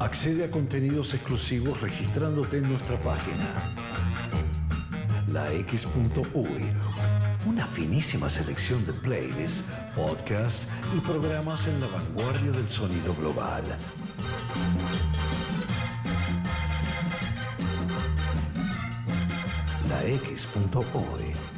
Accede a contenidos exclusivos registrándote en nuestra página. lax.uy. Una finísima selección de playlists, podcasts y programas en la vanguardia del sonido global. lax.uy.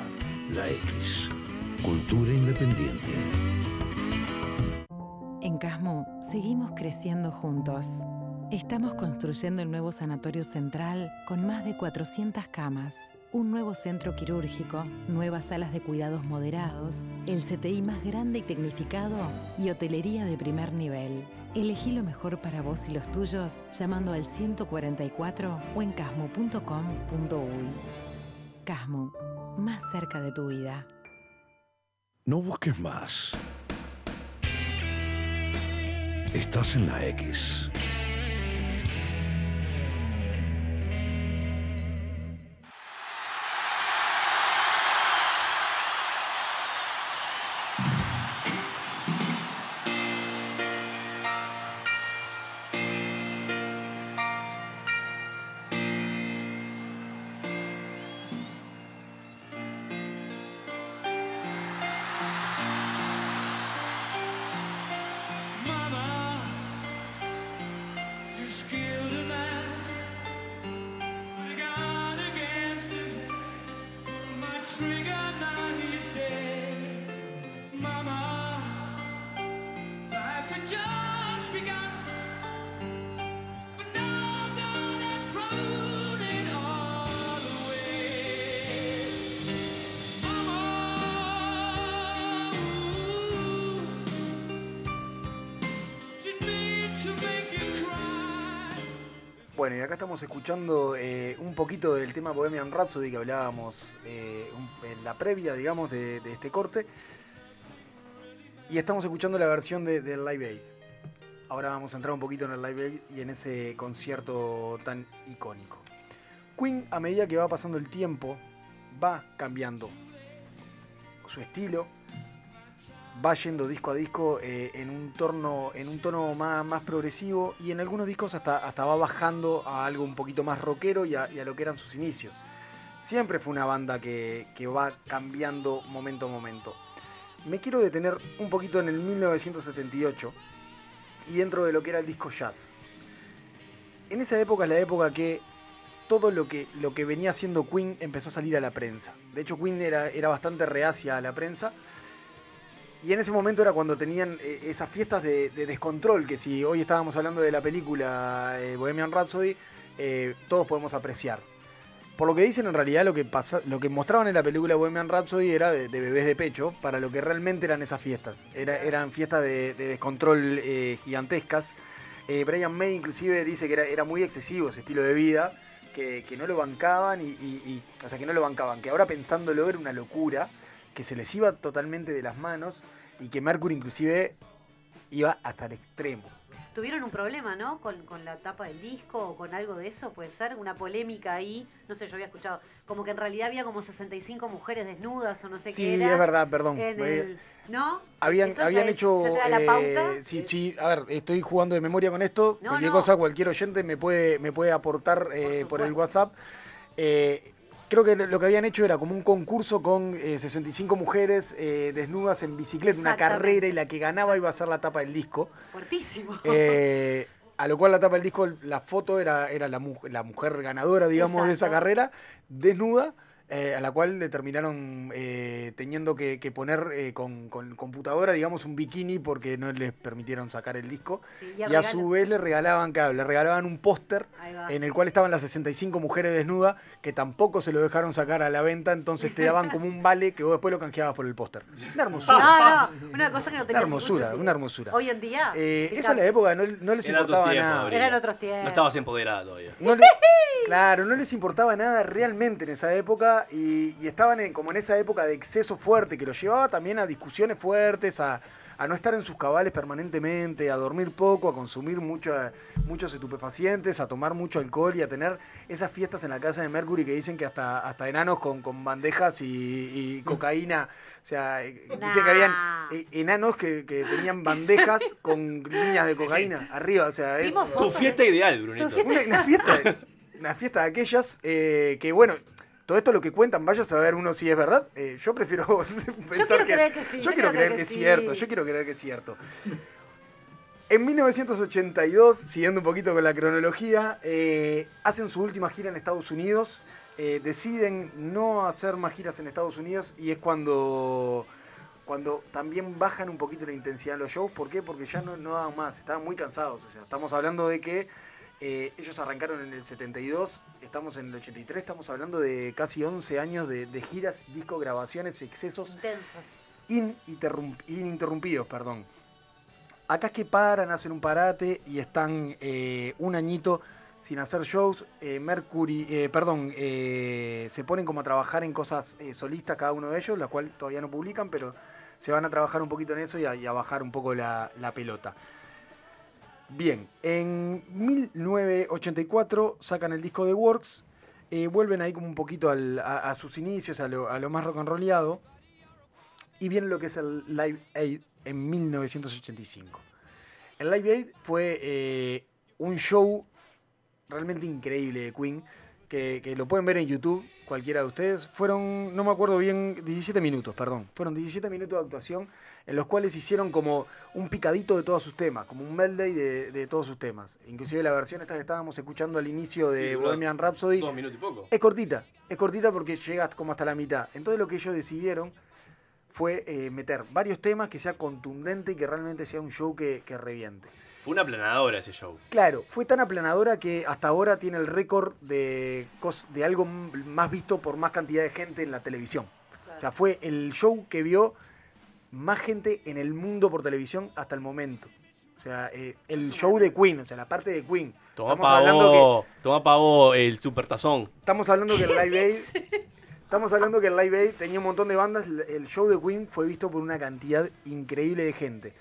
La X. Cultura independiente. En Casmo seguimos creciendo juntos. Estamos construyendo el nuevo sanatorio central con más de 400 camas, un nuevo centro quirúrgico, nuevas salas de cuidados moderados, el CTI más grande y tecnificado y hotelería de primer nivel. Elegí lo mejor para vos y los tuyos llamando al 144 o en casmo.com.uy. Casmo, más cerca de tu vida. No busques más. Estás en la X. Bueno, y acá estamos escuchando eh, un poquito del tema Bohemian Rhapsody que hablábamos eh, en la previa, digamos, de, de este corte. Y estamos escuchando la versión de- del Live Aid. Ahora vamos a entrar un poquito en el Live Aid y en ese concierto tan icónico. Queen, a medida que va pasando el tiempo, va cambiando su estilo, va yendo disco a disco eh, en un torno, en un tono más, más progresivo y en algunos discos hasta, hasta va bajando a algo un poquito más rockero y a, y a lo que eran sus inicios. Siempre fue una banda que, que va cambiando momento a momento. Me quiero detener un poquito en el 1978 y dentro de lo que era el disco jazz. En esa época es la época que todo lo que, lo que venía haciendo Queen empezó a salir a la prensa. De hecho, Queen era, era bastante reacia a la prensa. Y en ese momento era cuando tenían eh, esas fiestas de, de descontrol, que si hoy estábamos hablando de la película eh, Bohemian Rhapsody, eh, todos podemos apreciar. Por lo que dicen, en realidad lo que, pasa, lo que mostraban en la película Bohemian Rhapsody era de, de bebés de pecho, para lo que realmente eran esas fiestas. Era- eran fiestas de, de descontrol eh, gigantescas. Brian May inclusive dice que era, era muy excesivo ese estilo de vida, que, que no lo bancaban y, y- y- o sea, que no lo bancaban, que ahora pensándolo era una locura, que se les iba totalmente de las manos y que Mercury inclusive iba hasta el extremo. Tuvieron un problema, ¿no? Con, con la tapa del disco o con algo de eso, puede ser. Una polémica ahí. No sé, yo había escuchado. Como que en realidad había como 65 mujeres desnudas o no sé Sí, qué era. es verdad, perdón. En Eh, el- ¿No? Habían, habían es- hecho. ya te da la eh, pauta. sí, sí, a ver, estoy jugando de memoria con esto. No, cualquier no. cosa, cualquier oyente me puede, me puede aportar eh, por, el WhatsApp. Eh, creo que lo que habían hecho era como un concurso con eh, 65 mujeres eh, desnudas en bicicleta, una carrera y la que ganaba iba a ser la tapa del disco. Fuertísimo. Eh, a lo cual la tapa del disco, la foto era, era la, mu- la mujer ganadora, digamos, de esa carrera, desnuda, eh, a la cual le terminaron eh, teniendo que, que poner eh, con, con computadora, digamos, un bikini porque no les permitieron sacar el disco. Sí, y y a su vez le regalaban, claro, le regalaban un póster en el cual estaban las 65 mujeres desnudas, que tampoco se lo dejaron sacar a la venta, entonces te daban como un vale que vos después lo canjeabas por el póster. Una hermosura. No, no, una cosa que no tenía Una hermosura, una hermosura. Hoy en día. Eh, esa es la época, no, no les Era importaba tiempo, nada. Eran otros tiempos. No estabas empoderada todavía. No le- claro, no les importaba nada realmente en esa época y, y estaban en- como en esa época de exceso fuerte que los llevaba también a discusiones fuertes, a, a no estar en sus cabales permanentemente, a dormir poco, a consumir mucha- muchos estupefacientes, a tomar mucho alcohol y a tener esas fiestas en la casa de Mercury que dicen que hasta, hasta enanos con, con bandejas y, y cocaína. O sea, eh, dicen que habían eh, enanos que, que tenían bandejas con líneas de cocaína arriba. O sea, es, Tu fiesta ideal, Brunito. una, una fiesta, una fiesta de aquellas eh, que, bueno, todo esto lo que cuentan, vaya a saber uno si es verdad. Eh, yo prefiero pensar quiero creer que sí, Yo quiero creer que es sí. cierto, yo quiero creer que es cierto. En 1982, siguiendo un poquito con la cronología, eh, hacen su última gira en Estados Unidos. eh, deciden no hacer más giras en Estados Unidos y es cuando, cuando también bajan un poquito la intensidad de los shows. ¿Por qué? Porque ya no, no daban más, estaban muy cansados. O sea, estamos hablando de que eh, ellos arrancaron en el 72, estamos en el 83, estamos hablando de casi 11 años de, de giras, disco, grabaciones, excesos ininterrum- ininterrumpidos, perdón. Acá es que paran, hacen un parate y están eh, un añito sin hacer shows. Eh, Mercury, eh, perdón, se ponen como a trabajar en cosas solistas cada uno de ellos, la cual todavía no publican, pero se van a trabajar un poquito en eso y a, y a bajar un poco la, la pelota. Bien, en 1984 sacan el disco de Works, eh, vuelven ahí como un poquito a sus inicios, a lo, a lo más rock and rollado, y viene lo que es el Live Aid en 1985. El Live Aid fue eh, un show realmente increíble de Queen, que, que lo pueden ver en YouTube, cualquiera de ustedes. Fueron, no me acuerdo bien, 17 minutos, perdón. Fueron 17 minutos de actuación en los cuales hicieron como un picadito de todos sus temas, como un medley de, de todos sus temas. Inclusive la versión esta que estábamos escuchando al inicio de Sí, Bohemian Rhapsody. Dos minutos y poco. Es cortita, es cortita porque llega como hasta la mitad. Entonces lo que ellos decidieron fue eh, meter varios temas que sea contundente y que realmente sea un show que, que reviente. Fue una aplanadora ese show. Claro, fue tan aplanadora que hasta ahora tiene el récord de, de algo más visto por más cantidad de gente en la televisión. O sea, fue el show que vio más gente en el mundo por televisión hasta el momento. O sea, eh, el show de Queen, o sea, la parte de Queen. Toma Estamos hablando toma pavo el supertazón. Estamos hablando que el Live Aid. Estamos hablando que el Live Aid tenía un montón de bandas. El show de Queen fue visto por una cantidad increíble de gente.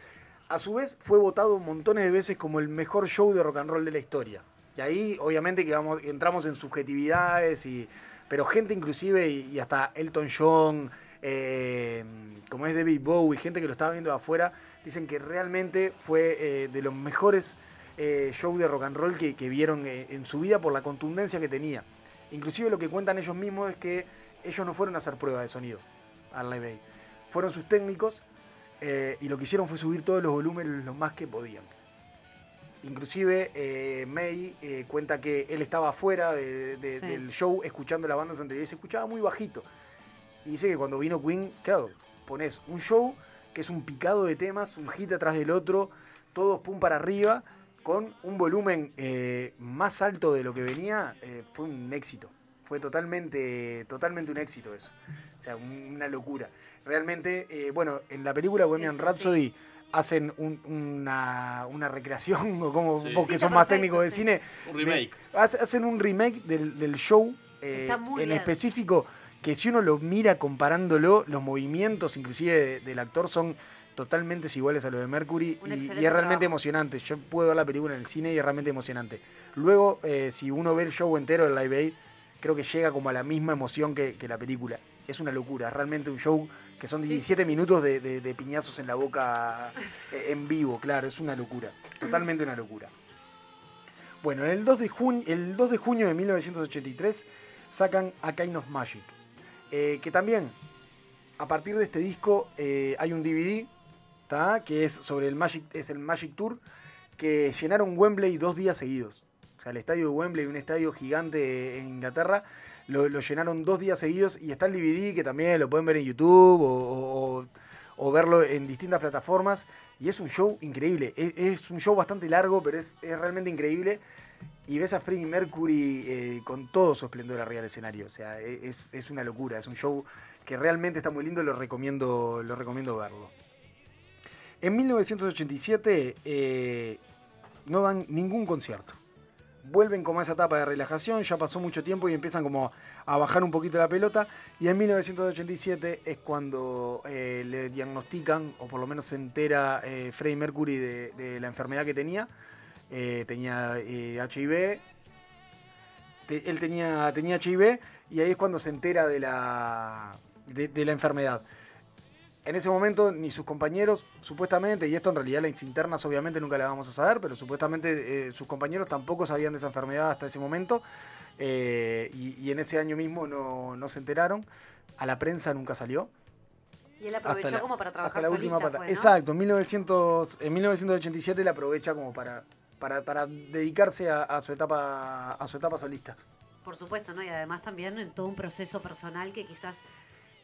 A su vez, fue votado montones de veces como el mejor show de rock and roll de la historia. Y ahí, obviamente, que vamos, entramos en subjetividades, y, pero gente inclusive, y, y hasta Elton John, eh, como es David Bowie, gente que lo estaba viendo de afuera, dicen que realmente fue eh, de los mejores eh, shows de rock and roll que, que vieron en su vida por la contundencia que tenía. Inclusive lo que cuentan ellos mismos es que ellos no fueron a hacer pruebas de sonido al Live Aid. Fueron sus técnicos y lo que hicieron fue subir todos los volúmenes lo más que podían. Inclusive eh, May eh, cuenta que él estaba afuera de- de- Sí. del show escuchando las bandas anteriores y se escuchaba muy bajito. Y dice que cuando vino Queen, claro, pones un show que es un picado de temas, un hit atrás del otro, todos pum para arriba, con un volumen eh, más alto de lo que venía, eh, fue un éxito. Fue totalmente, totalmente un éxito eso. O sea, un- una locura. Realmente, eh, bueno, en la película Bohemian Eso, Rhapsody hacen un- una, una recreación, o como Sí. vos Sí, que está son más técnicos de sí. cine. Un remake. hace- hacen un remake del, del show eh, Está muy en bien. específico que si uno lo mira comparándolo, los movimientos inclusive de- del actor son totalmente iguales a los de Mercury y, es realmente trabajo. emocionante. Yo puedo ver la película en el cine y es realmente emocionante. Luego, eh, si uno ve el show entero del Live Aid, creo que llega como a la misma emoción que, que la película. Es una locura, es realmente un show que son Sí, 17 sí, sí, minutos de, de- de piñazos en la boca eh, en vivo, claro, es una locura, totalmente una locura. Bueno, el 2 de, junio, el 2 de junio de 1983 sacan A Kind of Magic, eh, que también a partir de este disco eh, hay un DVD, ¿tá? que es sobre el Magic, es el Magic Tour, que llenaron Wembley dos días seguidos. O sea, el estadio de Wembley, un estadio gigante en Inglaterra, lo, lo llenaron dos días seguidos y está el DVD que también lo pueden ver en YouTube o, o- o- verlo en distintas plataformas. Y es un show increíble. Es, es un show bastante largo, pero es, es realmente increíble. Y ves a Freddie Mercury eh, con todo su esplendor arriba del escenario. O sea, e, es, es una locura. Es un show que realmente está muy lindo. Lo recomiendo, lo recomiendo verlo. En 1987 eh, no dan ningún concierto. Vuelven como a esa etapa de relajación, ya pasó mucho tiempo y empiezan como a bajar un poquito la pelota. Y en 1987 es cuando eh, le diagnostican, o por lo menos se entera eh, Freddie Mercury de, de la enfermedad que tenía. Eh, tenía eh, HIV. Te- él tenía, tenía HIV y ahí es cuando se entera de la, de- de la enfermedad. En ese momento ni sus compañeros, supuestamente, y esto en realidad las internas obviamente nunca la vamos a saber, pero supuestamente eh, sus compañeros tampoco sabían de esa enfermedad hasta ese momento, eh, y, y en ese año mismo no, no se enteraron, a la prensa nunca salió. Y él aprovechó hasta la- como para trabajar hasta la solista, última pata. fue, ¿no? Exacto, en, 1900, en 1987 la aprovecha como para, para, para dedicarse a, a su etapa, a su etapa solista. Por supuesto, ¿no? Y además también en todo un proceso personal que quizás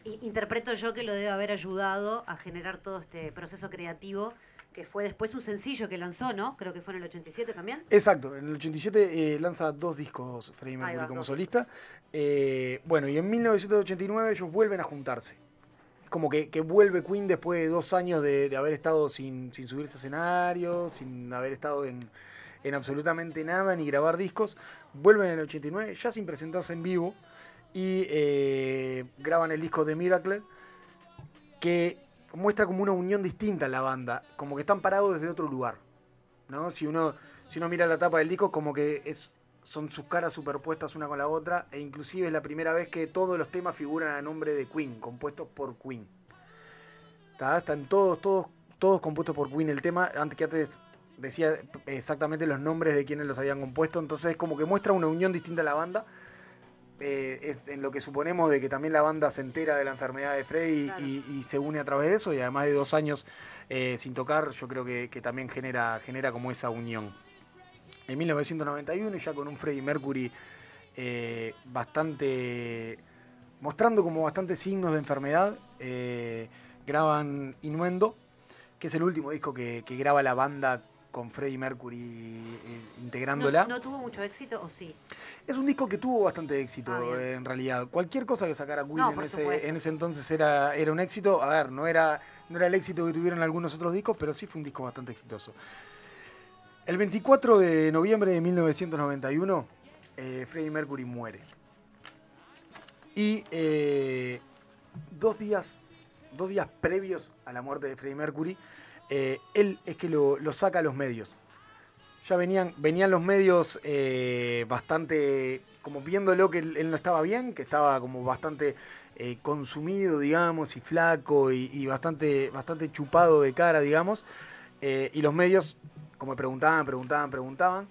interpreto yo que lo debe haber ayudado a generar todo este proceso creativo, que fue después un sencillo que lanzó, ¿no? Creo que fue en el 87 también. Exacto, en el 87 eh, lanza dos discos Freddie Mercury va, como solista. Eh, bueno, y en 1989 ellos vuelven a juntarse. Es como que, que vuelve Queen después de dos años de, de haber estado sin, sin subirse a escenarios, sin haber estado en, en absolutamente nada, ni grabar discos. Vuelven en el 89, ya sin presentarse en vivo, y eh, graban el disco de Miracle, que muestra como una unión distinta en la banda, como que están parados desde otro lugar. ¿no? Si uno, si uno mira la tapa del disco, como que es, son sus caras superpuestas una con la otra, e inclusive es la primera vez que todos los temas figuran a nombre de Queen, compuestos por Queen. ¿Tá? Están todos, todos, todos compuestos por Queen. El tema, antes que antes decía exactamente los nombres de quienes los habían compuesto, entonces es como que muestra una unión distinta a la banda. Eh, en lo que suponemos de que también la banda se entera de la enfermedad de Freddy Claro. y, y se une a través de eso, y además de dos años eh, sin tocar, yo creo que, que también genera, genera como esa unión. En 1991, ya con un Freddie Mercury eh, bastante. mostrando como bastantes signos de enfermedad, eh, graban Innuendo, que es el último disco que, que graba la banda con Freddie Mercury eh, ¿No, integrándola. no tuvo mucho éxito o sí? Es un disco que tuvo bastante éxito, Ah, en realidad. Cualquier cosa que sacara Queen No, en, ese, en ese entonces era, era un éxito. A ver, no era, no era el éxito que tuvieron algunos otros discos, pero sí fue un disco bastante exitoso. El 24 de noviembre de 1991, eh, Freddie Mercury muere. Y eh, dos, días, dos días previos a la muerte de Freddie Mercury, eh, él es que lo, saca a los medios. Ya venían, venían los medios bastante como viéndolo que él, no estaba bien, que estaba como bastante consumido, digamos, y flaco y, y bastante, bastante chupado de cara, digamos. Y los medios, como preguntaban, preguntaban, preguntaban.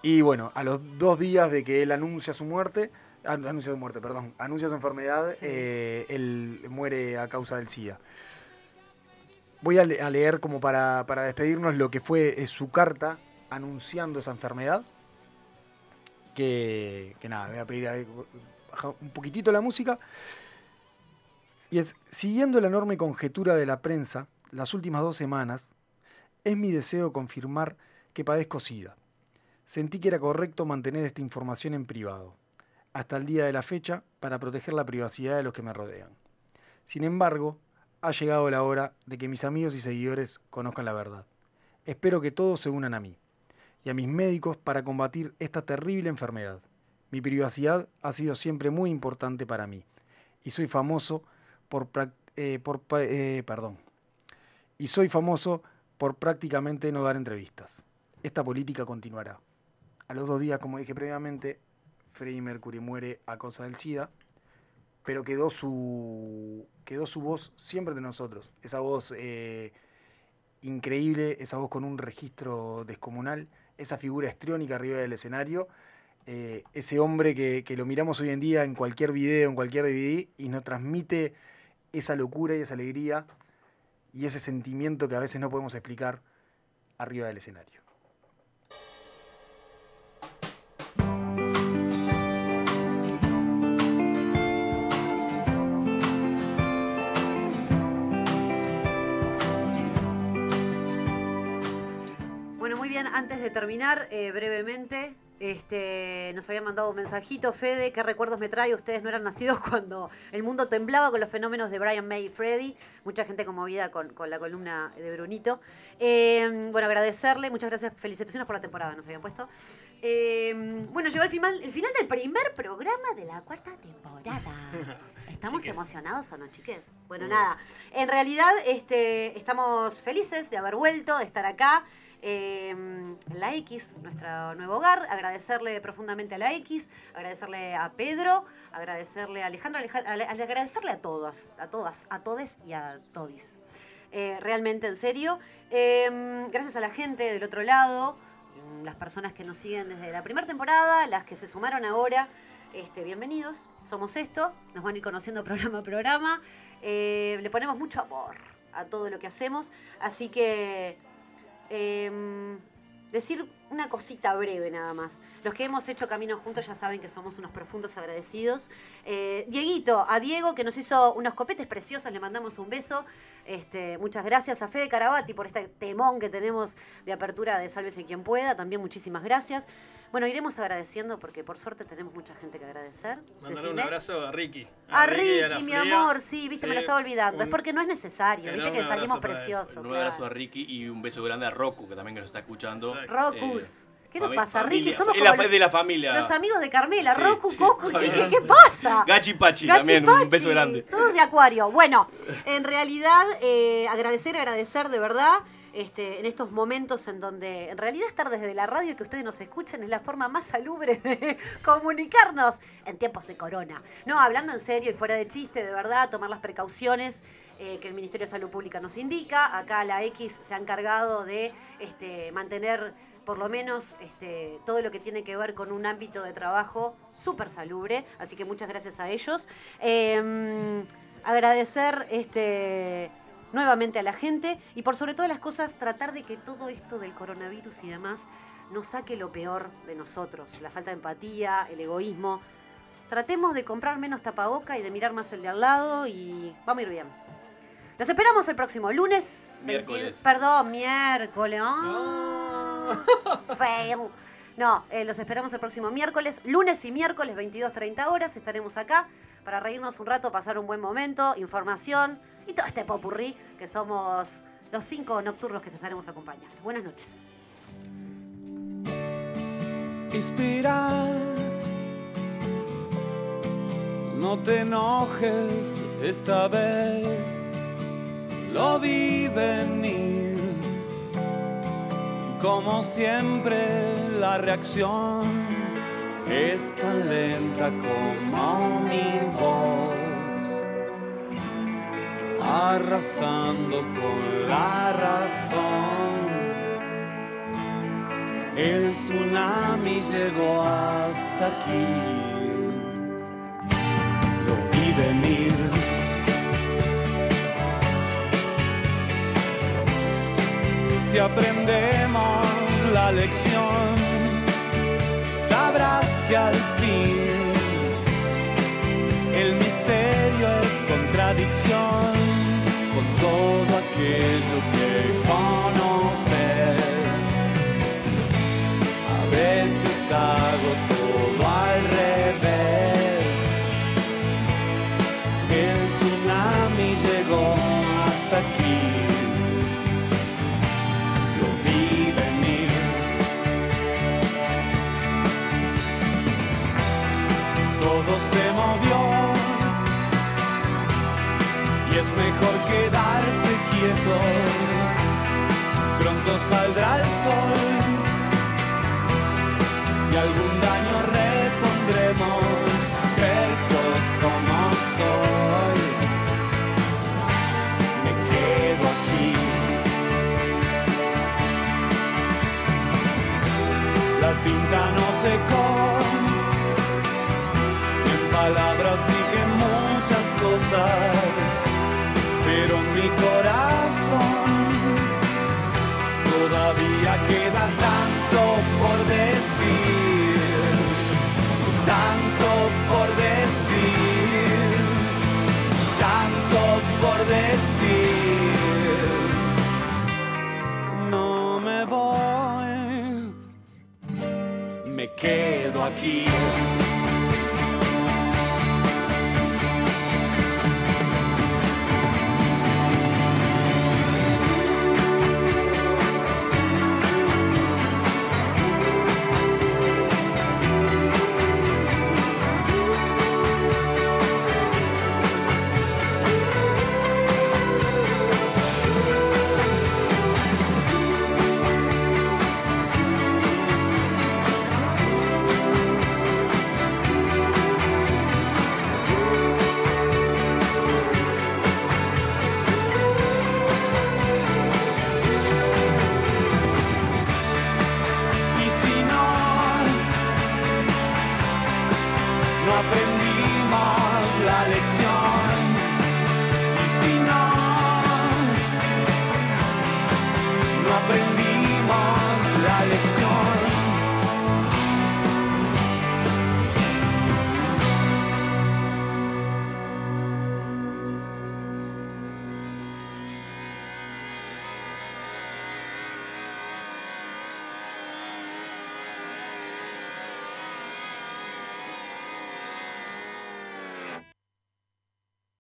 Y bueno, a los dos días de que él anuncia su muerte, anuncia su muerte, perdón, anuncia su enfermedad, eh, él muere a causa del SIDA. Voy a, le- a leer como para, para despedirnos lo que fue eh, su carta anunciando esa enfermedad. Que, que nada, voy a pedir ahí, un poquitito la música. Y es, siguiendo la enorme conjetura de la prensa, las últimas dos semanas, es mi deseo confirmar que padezco SIDA. Sentí que era correcto mantener esta información en privado, hasta el día de la fecha, para proteger la privacidad de los que me rodean. Sin embargo, ha llegado la hora de que mis amigos y seguidores conozcan la verdad. Espero que todos se unan a mí y a mis médicos para combatir esta terrible enfermedad. Mi privacidad ha sido siempre muy importante para mí y soy famoso por, eh, por eh, perdón y soy famoso por prácticamente no dar entrevistas. Esta política continuará. A los dos días, como dije previamente, Freddie Mercury muere a causa del SIDA, pero quedó su, quedó su voz siempre de nosotros. Esa voz eh, increíble, esa voz con un registro descomunal, esa figura estriónica arriba del escenario, eh, ese hombre que, que lo miramos hoy en día en cualquier video, en cualquier DVD, y nos transmite esa locura y esa alegría y ese sentimiento que a veces no podemos explicar arriba del escenario. Bueno, muy bien, antes de terminar, eh, brevemente, este, nos había mandado un mensajito, Fede, ¿qué recuerdos me trae? Ustedes no eran nacidos cuando el mundo temblaba con los fenómenos de Brian May y Freddy, mucha gente conmovida con, con la columna de Brunito. Eh, bueno, agradecerle, muchas gracias, felicitaciones por la temporada, nos habían puesto. Eh, bueno, llegó el final, el final del primer programa de la cuarta temporada. ¿Estamos Chiques. emocionados o no, chiques? Bueno, nada. En realidad, este, estamos felices de haber vuelto, de estar acá. En la X, nuestro nuevo hogar. Agradecerle profundamente a la X, agradecerle a Pedro, agradecerle a Alejandro, aleja- ale- ale- agradecerle a todos, a todas, a todes y a todis. Eh, realmente, en serio. Eh, gracias a la gente del otro lado, mm, las personas que nos siguen desde la primera temporada, las que se sumaron ahora. Este, bienvenidos, somos esto, nos van a ir conociendo programa a programa. Eh, le ponemos mucho amor a todo lo que hacemos, así que em, decir una cosita breve nada más. Los que hemos hecho camino juntos ya saben que somos unos profundos agradecidos. Eh, Dieguito, a Diego que nos hizo unos copetes preciosos, le mandamos un beso. Este, muchas gracias a Fede Carabati por este temón que tenemos de apertura de Sálvese quien pueda. También muchísimas gracias. Bueno, iremos agradeciendo porque por suerte tenemos mucha gente que agradecer. Mandarle un abrazo a Ricky. A Ricky, mi Fría. amor, sí, viste, me lo estaba olvidando. es porque no es necesario, viste que salimos preciosos. Un abrazo a Ricky y un beso grande a Roku, que también nos está escuchando. Rocus. ¿Qué nos pasa, Ricky? Somos es como la los- de la familia. Los amigos de Carmela, Sí, Roku, sí. Coco, ¿qué, qué- qué pasa? Gachi Pachi Gachi también, un beso grande. Todos de acuario. Bueno, en realidad, eh, agradecer, agradecer de verdad. Este, en estos momentos en donde en realidad estar desde la radio y que ustedes nos escuchen es la forma más salubre de comunicarnos en tiempos de corona. No, hablando en serio y fuera de chiste, de verdad, tomar las precauciones eh, que el Ministerio de Salud Pública nos indica. Acá la X se ha encargado de este, mantener por lo menos este, todo lo que tiene que ver con un ámbito de trabajo súper salubre, así que muchas gracias a ellos. Eh, agradecer este, nuevamente a la gente y por sobre todas las cosas tratar de que todo esto del coronavirus y demás nos saque lo peor de nosotros, la falta de empatía, el egoísmo. Tratemos de comprar menos tapaboca y de mirar más el de al lado y vamos a ir bien. Los esperamos el próximo lunes. Miércoles. 22 Perdón, miércoles. Ah, fail. No, eh, los esperamos el próximo miércoles, lunes y miércoles, 22.30 horas. Estaremos acá para reírnos un rato, pasar un buen momento, información y todo este popurrí que somos los cinco nocturnos que te estaremos acompañando. Buenas noches. Inspirar. No te enojes esta vez, lo vi venir. Como siempre, la reacción es tan lenta como mi voz, arrasando con la razón. El tsunami llegó hasta aquí. Si aprendemos la lección, sabrás que al Pronto saldrá el sol y algún daño repondremos, pero como soy, me quedo aquí. La tinta no secó, en palabras dije muchas cosas, me